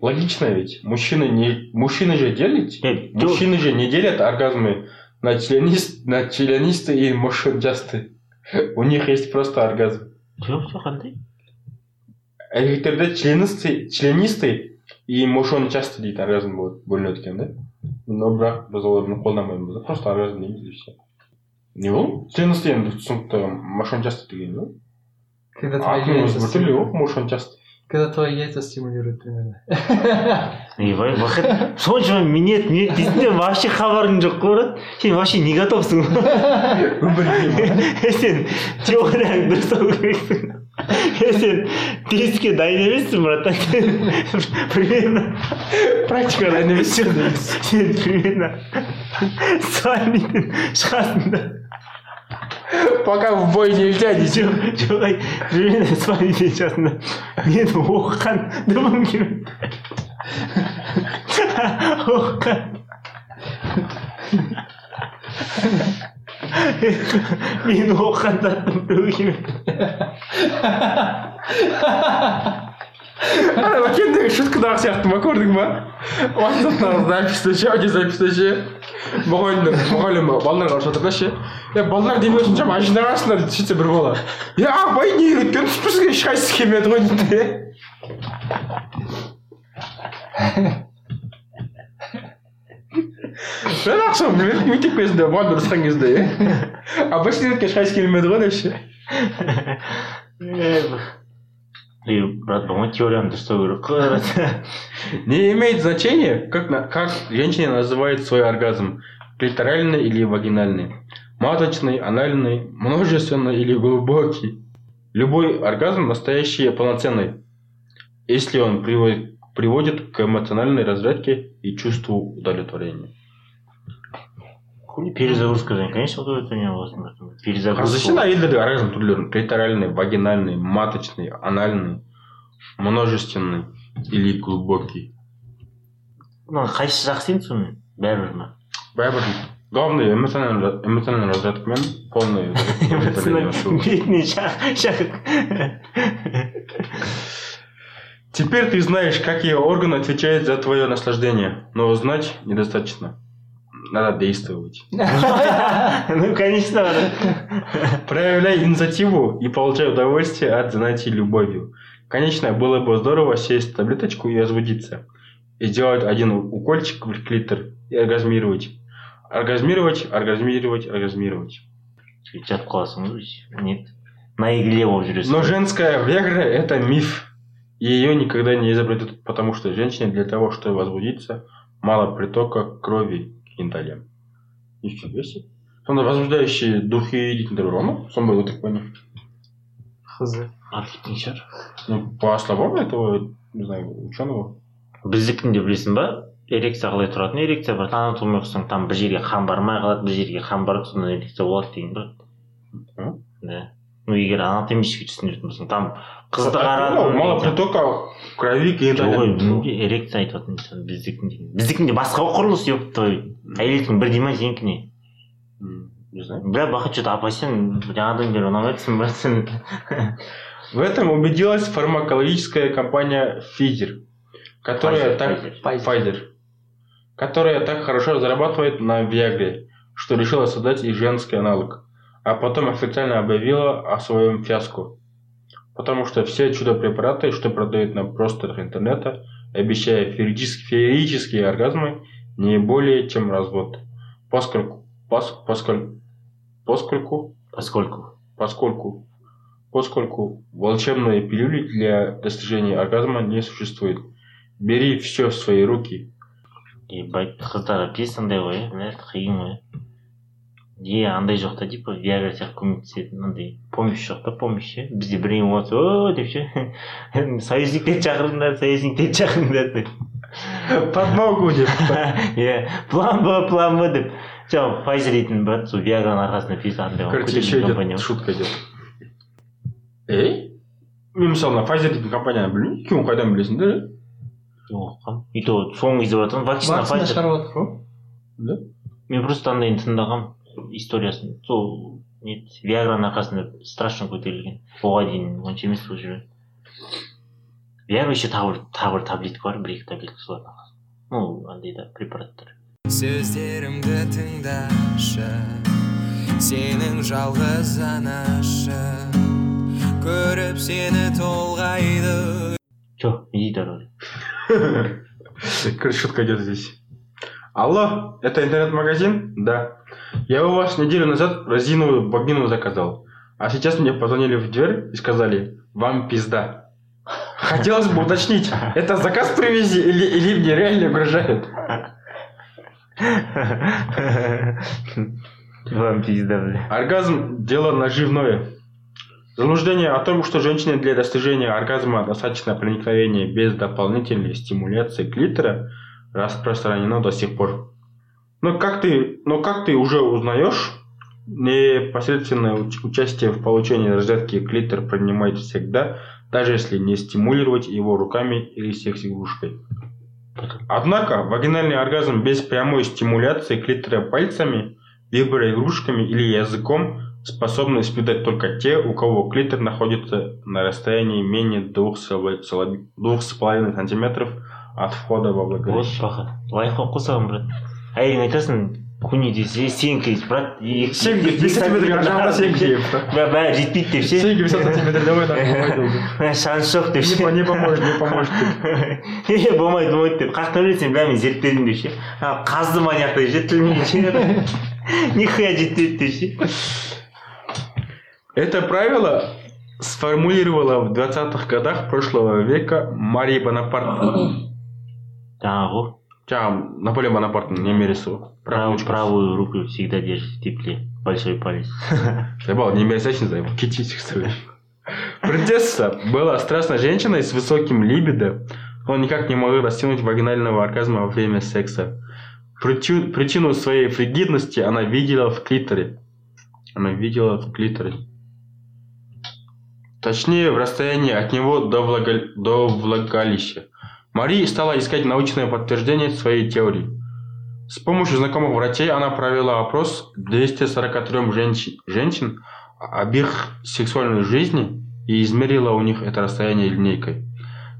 Логично ведь. Мужчины, не, мужчины же делить? Э, жоқ Мужчины же не делят оргазмы на, членист, на членисты и мошенчасты. У них есть просто оргазм. жоқ жоқ қандай Еркектерде членисты, членисты и мошенчасты дейді оргазм болады бөлінеді екен да но бірақ біз оларды қолданбаймыз да просто ары қарай дейміз и все не ол ценности енді түсінікті мошончастық деген ғой аты өзі біртүрлі ғой мошончастық Когда твои яйца стимулируют примерно. ойбай бақыт соншама минет минет дейсің де вообще хабарың жоқ қой брат сен вообще не готовсың өмірге сен теорияң дұрыс болу керексің сен тестке дайын емессің братан сен примерно. Практика дайын емес сен примерно. Сальниктен шығасың да пока в бой нельзя десең жоқ жоқ ай примерно сальниктен шығасың да мен оқыған дымым келмейді оқыған мен оқыған заттың біреуі келмейді ана өткендегі шуткадағы сияқты ма көрдің ба ватсаптағы записьте ше аудиозаписьте ше мұғалім мұғалім балаларға ұрысып жатыр да ше. Е балалар демесін ше мына жинағансыңдар дейді сөйтсе бір бала е абай не үйреткен бізге ешқайсысы келмеді ғой дейді. Мен ақшам мектеп кезінде мұғалім ұрысқан кезде иә үйреткен ешқайсысы келмеді ғой деп ше И, брат, по-моему, дұрыстау керек қой брат. Не имеет значения, как, на- как женщина называет свой оргазм. Клиторальный или вагинальный. Маточный, анальный, множественный или глубокий. Любой оргазм настоящий полноценный, если он приводит, приводит к эмоциональной разрядке и чувству удовлетворения Хули перезагрузка деген, конечно, удовлетворение боласың брат. А Перезагрузка. зачем әйелдерде оргазм түрлерін? Клиторальный, вагинальный, маточный, анальный, множественный или глубокий. Ну, қайсысы жақсы енді сонымен? Бәрібір ма? бәрібір главное эмоциональный эмоциональный разрядкамен полный удовлетворение шу. бетіне шақ шақ Теперь ты знаешь, какие органы отвечают за твое наслаждение, но знать недостаточно. Надо действовать. ну конечно брат. Проявляй инициативу и получай удовольствие от занятий любовью. Конечно, было бы здорово сесть в таблеточку и возбудиться. И сделать один укольчик в клитор и оргазмировать. Оргазмировать, оргазмировать, оргазмировать. қаласың ғой нет на игле жүресің Но женская вегра – это миф. И ее никогда не изобретут, потому что женщине для того, чтобы возбудиться, мало притока крови гениталиям. Нифига себе. Сонда возбуждающие духи дейтіндер бар ма сондай өтірік па не Хз. кеткен шығар ну по словам этого не знаю ученого біздікінде білесің ба эрекция қалай тұратын эрекция бір анатомия оқысаң там бір жерге қан бармай қалады бір жерге қан барады сонда эрекция болады деген М? да ну егер анатомически түсіндіретін болсаң там қызды Ну, қарадың мало притока крови к жоқ ой гениталиям менде эрекция айтып жатырмын біздікінде біздікінде басқа ғой құрылыс еп той әйелдікі бірдей ма сенікі не М, не знаю бля бақыт что то апа сен жаңадан бері ұнамайсың брат сен в этом убедилась фармакологическая компания Pfizer, которая Pfizer, так Pfizer. Pfizer, которая так хорошо зарабатывает на Виагре, что решила создать и женский аналог, а потом официально объявила о своем фиаско. Потому что все чудо-препараты, что продают на просторах интернета, обещая феерические, оргазмы, не более чем развод. Поскольку, пос- поскольку, поскольку поскольку поскольку, поскольку волшебной пилюли для достижения оргазма не существует. Бери все в свои руки. ебать қыздар ғой иә блядь қиын ғой е андай жоқ та типа виагра сияқты көмектесетін андай помощь жоқ та помощь ше бізде бірдеңе болса о деп ше союзниктерді шақырыңдар союзниктерді шақырыңдар деп подмогу деп иә план б план б деп жаңағы Pfizer дейтін брат сол виаграның арқасында физ андай короче еще идет шутка идет ей мен мысалы мына Pfizer дейтін компанияны білмеймін екеуін қайдан білесіңдер е? оқығанмын и то соңғы кезде баратыр вакцина шығарып жатыр ғой да мен просто андайын тыңдағанмын историясын сол не виаграның арқасында страшно көтерілген. Оған дейін онша емес болып жүрген виагра еще тағы бір тағы бір таблетка бар бір екі таблетка солардың арқасында. Ну андай да препараттар. Сөздерімді тыңдашы сенің жалғыз анашың көріп сені толғайды. Че иди дорога Короче, шутка идет здесь. Алло, это интернет-магазин? Да. Я у вас неделю назад резиновую бобину заказал. А сейчас мне позвонили в дверь и сказали, вам пизда. Хотелось бы уточнить, это заказ привези или, или мне реально угрожают? вам пизда бля Оргазм – дело наживное. Заблуждение о том, что женщине для достижения оргазма достаточно проникновения без дополнительной стимуляции клитора, распространено до сих пор. Но как ты, но как ты уже узнаешь, непосредственное уч- участие в получении разрядки клитор принимает всегда, даже если не стимулировать его руками или секс-игрушкой. Однако вагинальный оргазм без прямой стимуляции клитора пальцами, виброигрушками или языком способны испытать только те, у кого клитор находится на расстоянии менее 2,5 сантиметров от входа во вот влагалище. баха лайф қойып қойсаған брат әйелің айтасың хуйня десе сенікі брат екі- Семь екі сантиметр жағында семь ше. киіп, да? бә- бәрі жетпейді деп ше Сеньки 50 сантиметр давай так, давай, давай. Мә, шанс жоқ деп ше Не, не поможет, не поможет. е болмайды болмайды деп қаяқтан білесің бәрін мен зерттедім деп ше а, қазды ма мына жақта ше тілмен ше нихуя жетпейді деп ше Это правило сформулировала в 20-х годах прошлого века Мария Бонапарт. жаңағы ғой Жаңағы Наполеон Бонапарттың немересі ғой. Прав- правую руку всегда держи в тепле большой палец Заебал, немересі очень заебал. Ли. Принцесса была страстной женщиной с высоким либидо, но никак не могла достигнуть вагинального оргазма во время секса. Причу- причину своей фригидности она видела в клиторе. Она видела в клиторе. Точнее, в расстоянии от него до, влага- до влагалища. Мари стала искать научное подтверждение своей теории. С помощью знакомых врачей она провела опрос 243 женщин, женщин об их сексуальной жизни и измерила у них это расстояние линейкой.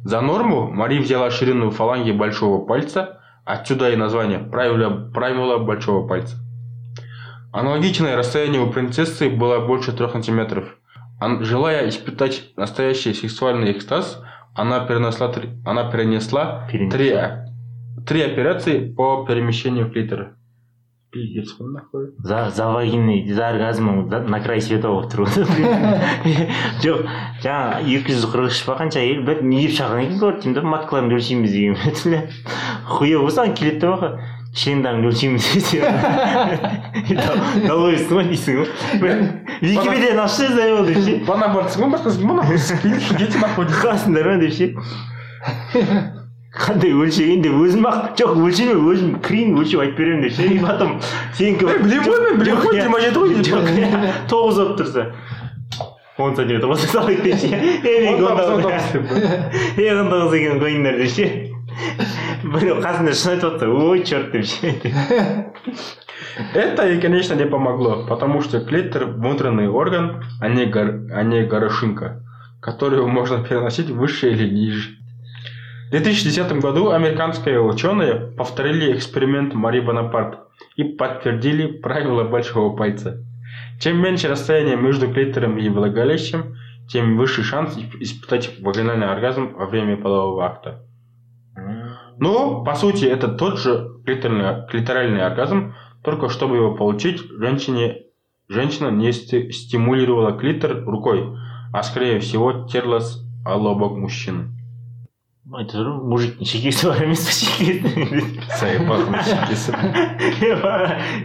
За норму Мари взяла ширину фаланги большого пальца, отсюда и название правило, правило большого пальца. Аналогичное расстояние у принцессы было больше 3 сантиметров. Ан- Желая испытать настоящий сексуальный экстаз, она перенесла, три- она перенесла Перенесла. три, о- три операции по перемещению клитора. Пиздец, он нахуй. за за вагинный за оргазмың за- на край света болып тұр жоқ жаңа екі жүз қырық үш па қанша әйел бір не деп шақырған екен говорит деймін да маткаларыңды өлшейміз деген бетіле хуя болсаң келеді да бақа Члендарыңды өлшейміз долбоебсің ғой дейсің ғой википедияны ашшы заебал деп ше ну, просто, ну, нахуй, идите нахуй. қасыңдар ма деп ше қандай өлшеген деп өзім ақ жоқ өлшеме өзім кірейін өлшеп айтып беремін деп ше и потом сенікі білемін ғой мен, білемін ғой, Дима жеті ғой, жоқ, тоғыз болып тұрса он сантиметр болса салайық деп ше е мен тоғыз екенін қойыңдар деп ше қасында шын айтып жатса ой черт ше Это ей, конечно, не помогло, потому что клитор – внутренний орган, а не, гор- а не горошинка, которую можно переносить выше или ниже. В 2010 году американские ученые повторили эксперимент Мари Бонапарт и подтвердили правило большого пальца. Чем меньше расстояние между клитором и влагалищем, тем выше шанс исп- испытать вагинальный оргазм во время полового акта. Но, по сути, это тот же клиторный, клиторальный оргазм, только чтобы его получить, женщине, женщина не сти- стимулировала клитор рукой, а скорее всего терлась о лобок мужчины. айтып ғой мужиктің шекесі бар емес па шекесі Саипахның шекесі.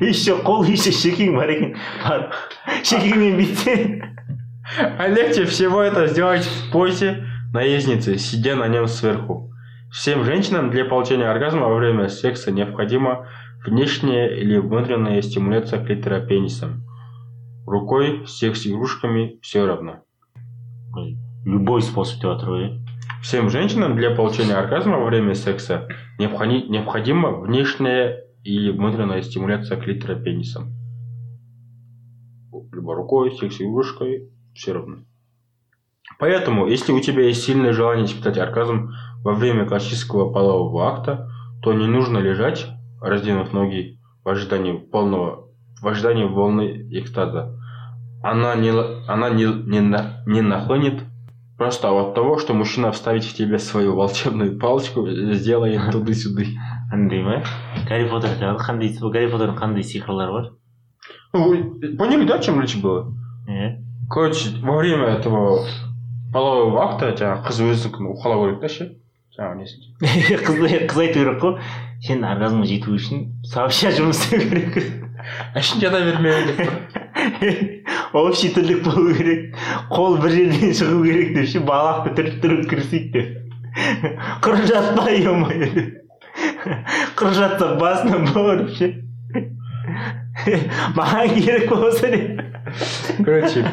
еще қол еще шекең бар екен барып шекеңмен бүйтсе А легче всего это сделать в позе наездницы, сидя на нем сверху. Всем женщинам для получения оргазма во время секса необходима внешняя или внутренняя стимуляция клитора пенисом. Рукой, секс-игрушками все равно. любой способ иә Всем женщинам для получения оргазма во время секса необходи- необходима внешняя или внутренняя стимуляция клитора пенисом. Либо рукой, секс-игрушкой, все равно. Поэтому, если у тебя есть сильное желание испытать оргазм во время классического полового акта, то не нужно лежать, раздвинув ноги в ожидании полного, в ожидании волны экстаза. Она не, л- она не, не, на- не нахлынет Просто от того, что мужчина вставит в тебя свою волшебную палочку, сделает туды-сюды. андай ма гарри поттер жаңағы қандай гарри поттердің қандай сиқырлары бар Ну, вы поняли, да, о чем речь была? иә Короче, во время этого полового акта жаңағы қыз өздікін уқалау керек та ше жаңағы несінде қыз айту керек қой сен оргазмға жету үшін сообща жұмыс істеу керек. Ішінде жата берме деп общий тірлік болу керек қол бір жерден шығу керек деп ше балақты түріп түріп кірісейік деп. Құр жатпа е мое құр жатса басына барып ше. Маған керек болса деп. Короче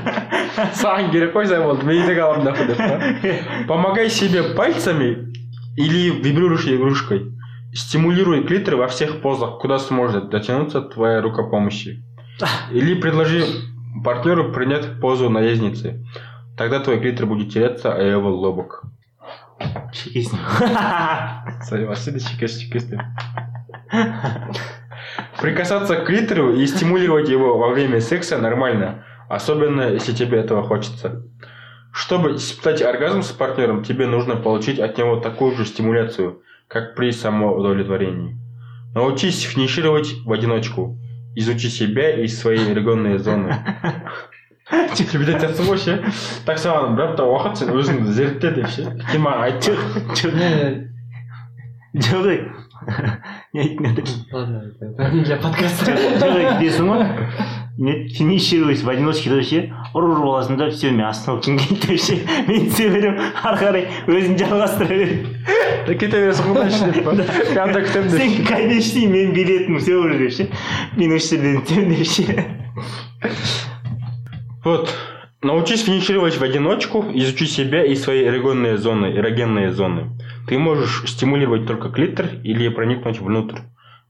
саған керек қой болды алып нахуй деп помогай себе пальцами или вибрирующей игрушкой. Стимулируй клитор во всех позах куда сможет дотянуться твоя рука помощи. Или предложи партнеру принять позу наездницы тогда твой клитор будет тереться о его лобок. Чекес, чекес деп. Прикасаться к клитору и стимулировать его во время секса нормально, особенно если тебе этого хочется. Чтобы испытать оргазм с партнером, тебе нужно получить от него такую же стимуляцию, как при самоудовлетворении. Научись финишировать в одиночку. Изучи себя и свои эрегонные зоны. Реабилитация вообще. Так саған бір апта уақыт сен өзіңді зертте деп ше кейін маған айтшы Не, жоқ ей не айтайын деп ладно, это не для подкаста. жоқ білесің ғой не финишировать в одиночке деп ше ұрып ұрып аласың да все мен остановкам келді деп ше мен түсе беремін ары қарай өзің жалғастыра бер кете бересің ғой мына деп па контактым деп сен конечный мен билетім все уже деп ше мен осы жерден өтемін деп ше Вот. Научись финишировать в одиночку, изучи себя и свои эрогенные зоны, эрогенные зоны. Ты можешь стимулировать только клитор или проникнуть внутрь,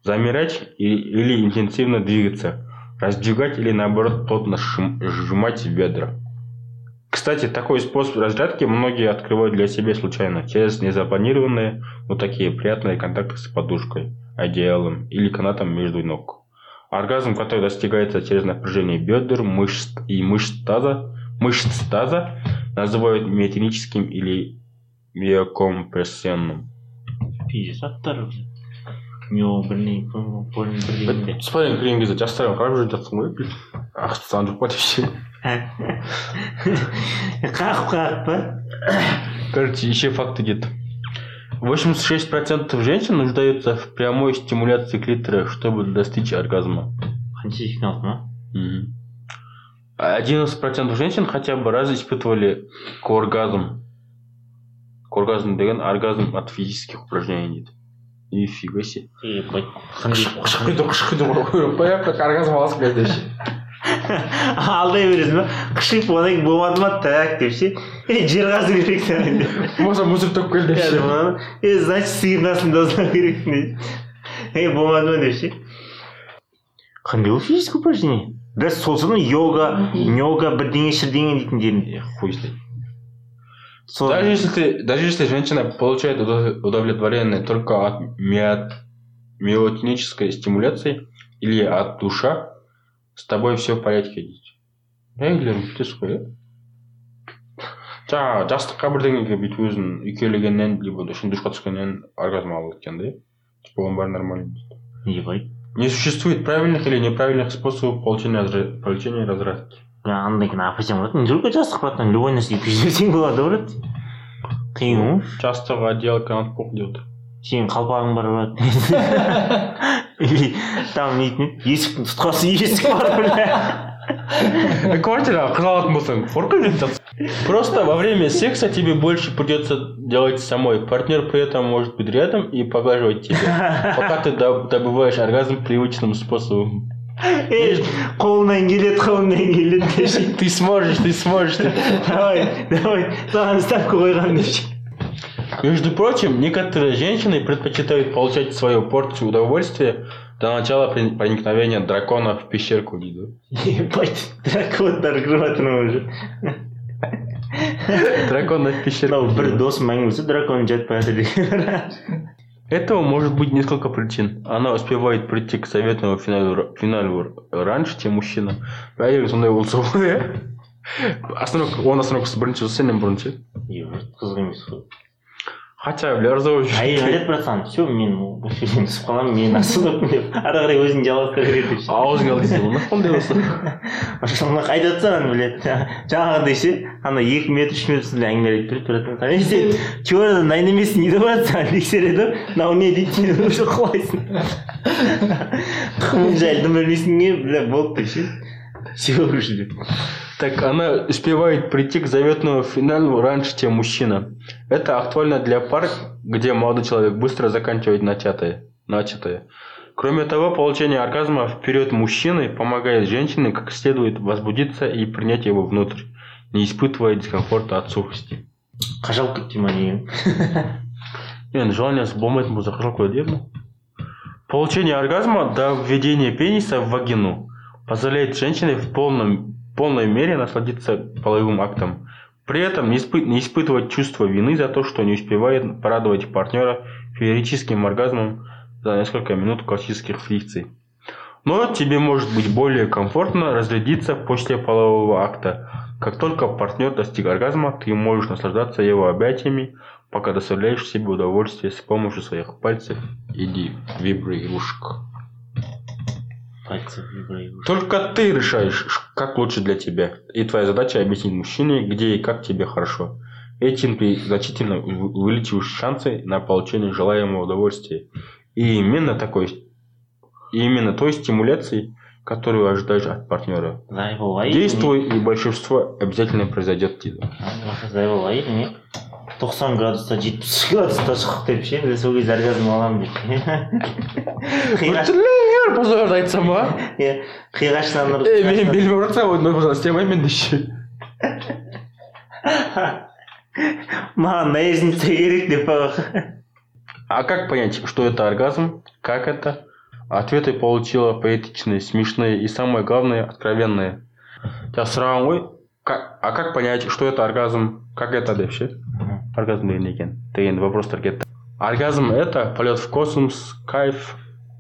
замирать и- или интенсивно двигаться, – раздвигать или наоборот плотно сжим- сжимать бедра. Кстати, такой способ разрядки многие открывают для себя случайно, через незапланированные, но такие приятные контакты с подушкой, одеялом или канатом между ног. Оргазм, который достигается через напряжение бедер, мышц и мышц таза, мышц таза, называют миотоническим или миокомпрессионным. пиздец аттар мио бірдеңе полин бірдеңе Спайын кірген кезде жастарға қарап жүріп жатсың ғой блин ақшты саған жоқ па деп ше қағып қағып па короче еще факты где-то 86% женщин нуждаются в прямой стимуляции клитора, чтобы достичь оргазма. қанша финалды ма Мгм. А 11% женщин хотя бы раз испытывали оргазм. Оргазм деген оргазм от физических упражнений дейді. и фига себе. И қышқиды қойып қояды ше алдай бересің ба қышиып одан кейін болмады ма так деп ше ей жер қазу керексің болмаса мусор төгіп кел деп ше е значит сиырдасың асында керексің дейді е болмады ма деп ше қандай физическое упражнение? Даже сосын йога нега бірдеңе шірдеңе дейтіндерін хуй знает. ним. сол Даже если ты, даже если женщина получает удов- удовлетворение только от миот- миотонической стимуляции или от душа, с тобой все в порядке дейді. Әйелдерің күтесіз ғой иә жаңағы жастыққа бірдеңеге бүйтіп өзін үйкелегеннен либо ішін душқа түскеннен оргазм алып кеткен да типа оның бәрі нормально дейді. ебать не существует правильных или неправильных способов получения, разра- получения разрядки андай күні апа сен брат не только жастық братан любой нәрсеге күйіп жіберсең болады ғой брат қиын ғой Часто отделка от пух идет. сенің қалпағың бар ма или там нетін есіктің тұтқасы есік бар бля Квартира қызалатын болсаң қорқып жатасың. Просто во время секса тебе больше придется делать самой. Партнер при этом может быть рядом и поглаживать тебя, пока ты доб- добываешь оргазм привычным способом. ей қолынан келеді қолынан келеді деші Ты сможешь, ты сможешь. ты- давай давай саған ставка қойғанмын деші Между прочим, некоторые женщины предпочитают получать свою порцию удовольствия до начала при- проникновения дракона в пещерку виду. ебать дракондар кіріп жатыр уже Дракона в мынау пещерку. бір виду. досым әңгімесі дракон жатпай жатыр деген Этого может быть несколько причин. Она успевает прийти к заветному финалу, финалу раньше, чем мужчина. Әйел сондай болса ғой иә остановка он остановкасы бірінші болса сенен бұрын ше ебать қызық емес қой хотя бля разговор әйел айтады братан все мен осы жерден түсіп қаламын мен остановкпын деп ары қарай өзің жалғастыра береді деп аузыңа ал ғой қандай болса Машалла қайда жатсаң блядь жаңағыдай ше ана екі метр үш метр сізді әңгіме айтып береді братан сен теориядан дайын емессің не деп жатыр саған тексереді мынау не дейді уже құлайсың қымыз жайлы білмейсің не бля болды деп ше все уже деп Так она успевает прийти к заветному финалу раньше, чем мужчина. Это актуально для пар, где молодой человек быстро заканчивает начатое. начатое. Кроме того, получение оргазма вперед мужчины помогает женщине как следует возбудиться и принять его внутрь, не испытывая дискомфорта от сухости. қажалып кетті ма деген енді желание болмайтын болса қояды иә бұл? Получение оргазма до введения пениса в вагину позволяет женщине в полном, полной мере насладиться половым актом. При этом не, испы- не испытывать чувство вины за то, что не успевает порадовать партнера феерическим оргазмом за несколько минут классических фрикций. Но тебе может быть более комфортно разрядиться после полового акта. Как только партнер достиг оргазма, ты можешь наслаждаться его объятиями, пока доставляешь себе удовольствие с помощью своих пальцев или вибрирушек. Пальцы вибрируют. Только ты решаешь, как лучше для тебя. И твоя задача объяснить мужчине, где и как тебе хорошо. Этим ты значительно увеличиваешь шансы на получение желаемого удовольствия. И именно такой, и именно той стимуляции, которую ожидаешь от партнера. әйел Действуй, и большинство обязательно произойдет тебе. не? зайбол әйел не тоқсан градуста жетпіс градуста шық деп ше сол кезде оргазм аламын деп қиғаш Пожалуйста, айтсам а? иә қиғаштанып Эй, мен белім ауырып жатса ойын пожалуйста істемеймін мен де ше. маған наездница керек деп па А как понять, что это оргазм? Как это? Ответы получила поэтичные, смешные и самое главное, откровенные. Я сұраған ғой как, а как понять, что это оргазм? Как это деп ше? Оргазм деген не екен? деген вопростар кетті. Оргазм это полет в космос, кайф,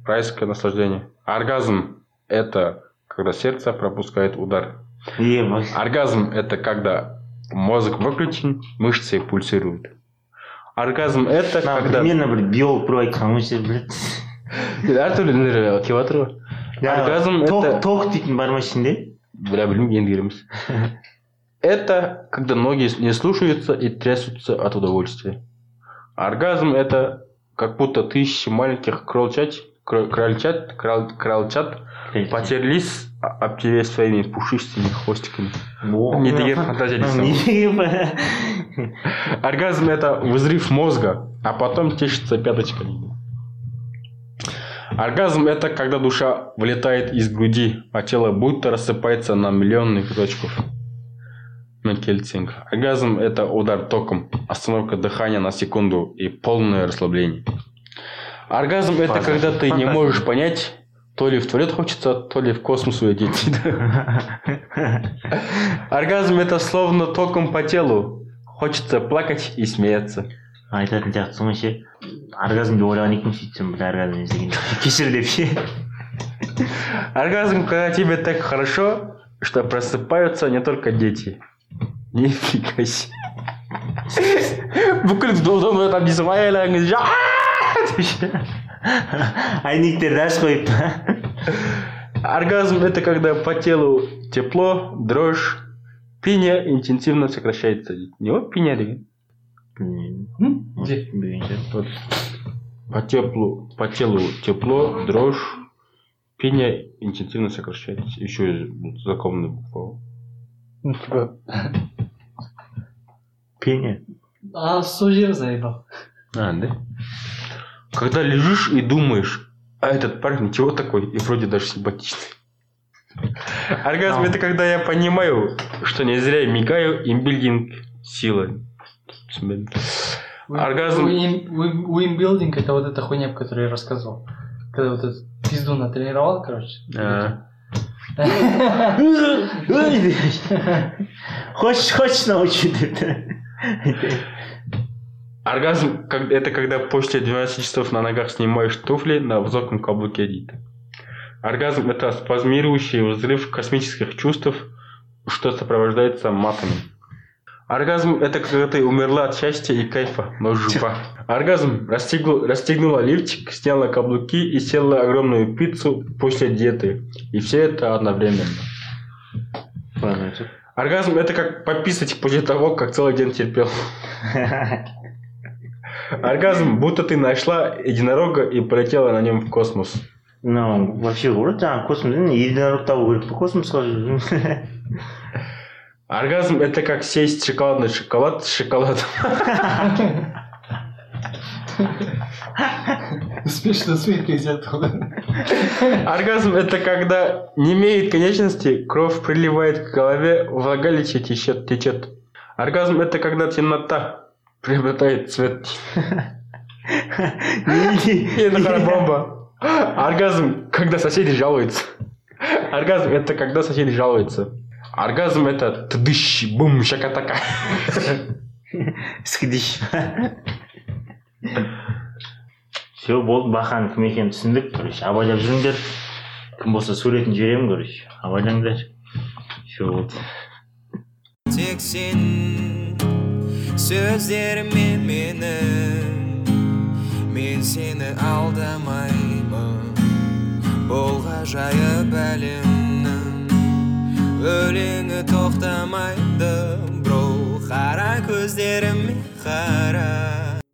райское наслаждение. Оргазм это когда сердце пропускает удар. ебать Оргазм это когда мозг выключен, мышцы пульсируют. Оргазм это мына когда... примерно бір биолог біреу айтқан ғой ше блядь әртүрлі нелер келіп жатыр ғой Оргазм ток это- ток дейтін бар ма ішінде бля білмеймін енді келеміз это когда ноги не слушаются и трясутся от удовольствия оргазм это как будто тысячи маленьких кролчат кро- крольчат крал- кролчат потерлись о- об тебе своими пушистыми хвостиками. Не деген фантазия деген оргазм это взрыв мозга а потом тешится пяточками. Оргазм – это когда душа вылетает из груди, а тело будто рассыпается на миллионы кусочков. Мекельцинг. Оргазм – это удар током, остановка дыхания на секунду и полное расслабление. Оргазм – это Фантастика. когда ты не Фантастика. можешь понять, то ли в туалет хочется, то ли в космос улететь. Оргазм – это словно током по телу. Хочется плакать и смеяться. айтатын сияқтысың ғой ше оргазм деп ойлаған екенмін сөйтсем бір оргазм емес екен кешір деп ше Оргазм, когда тебе так хорошо, что просыпаются не только дети. Нифига себе. бүкіл додан там дейсің ғой аяғыңыз әйнектерді ашып қойып Оргазм это когда по телу тепло, дрожь, пение интенсивно сокращается. Не вот пение деген. білмеймін М? может Где? білген шығар Вот. По теплу, по телу тепло, дрожь, пение интенсивно сокращается. Еще знакомая буква. Ну, типа, пение а сол жері заебал. А, да? Когда лежишь и думаешь, а этот парень ничего такой, и вроде даже симпатичный. Оргазм это когда я понимаю, что не зря я мигаю, имбилдинг сила. Оргазм. Уимбилдинг это вот эта хуйня, про которую я рассказывал. Когда вот этот пизду натренировал, короче. А, хочешь хочешь научу депті Оргазм это когда после 12 часов на ногах снимаешь туфли на высоком каблуке Дита. Оргазм это спазмирующий взрыв космических чувств, что сопровождается матами. Оргазм это когда ты умерла от счастья и кайфа, но жива. Оргазм расстегну- расстегнула лифчик, сняла каблуки и села огромную пиццу после диеты. И все это одновременно. Оргазм это как пописать после того, как целый день терпел. Оргазм, будто ты нашла единорога и полетела на нем в космос. ну вообще ғой жаңағы космос единорог табу керек па космосқа Оргазм это как сесть шоколадный шоколад с шоколадом. Смешно смех из этого. Оргазм это когда не имеет конечности, кровь приливает к голове, влагалище течет, течет. Оргазм это когда темнота приобретает цвет. Это прям бомба. Оргазм, когда соседи жалуются. Оргазм это когда соседи жалуются. Оргазм это тдыщ, бум, шакатака. скидиш все болды бақаның кім екенін түсіндік короче абайлап жүріңдер кім болса суретін жіберемін короче абайлаңдар все болды тек сен сөздеріме менің мен сені алдамаймын бұл ғажайып әлемнің өлеңі тоқтамайды бро қара көздеріме қара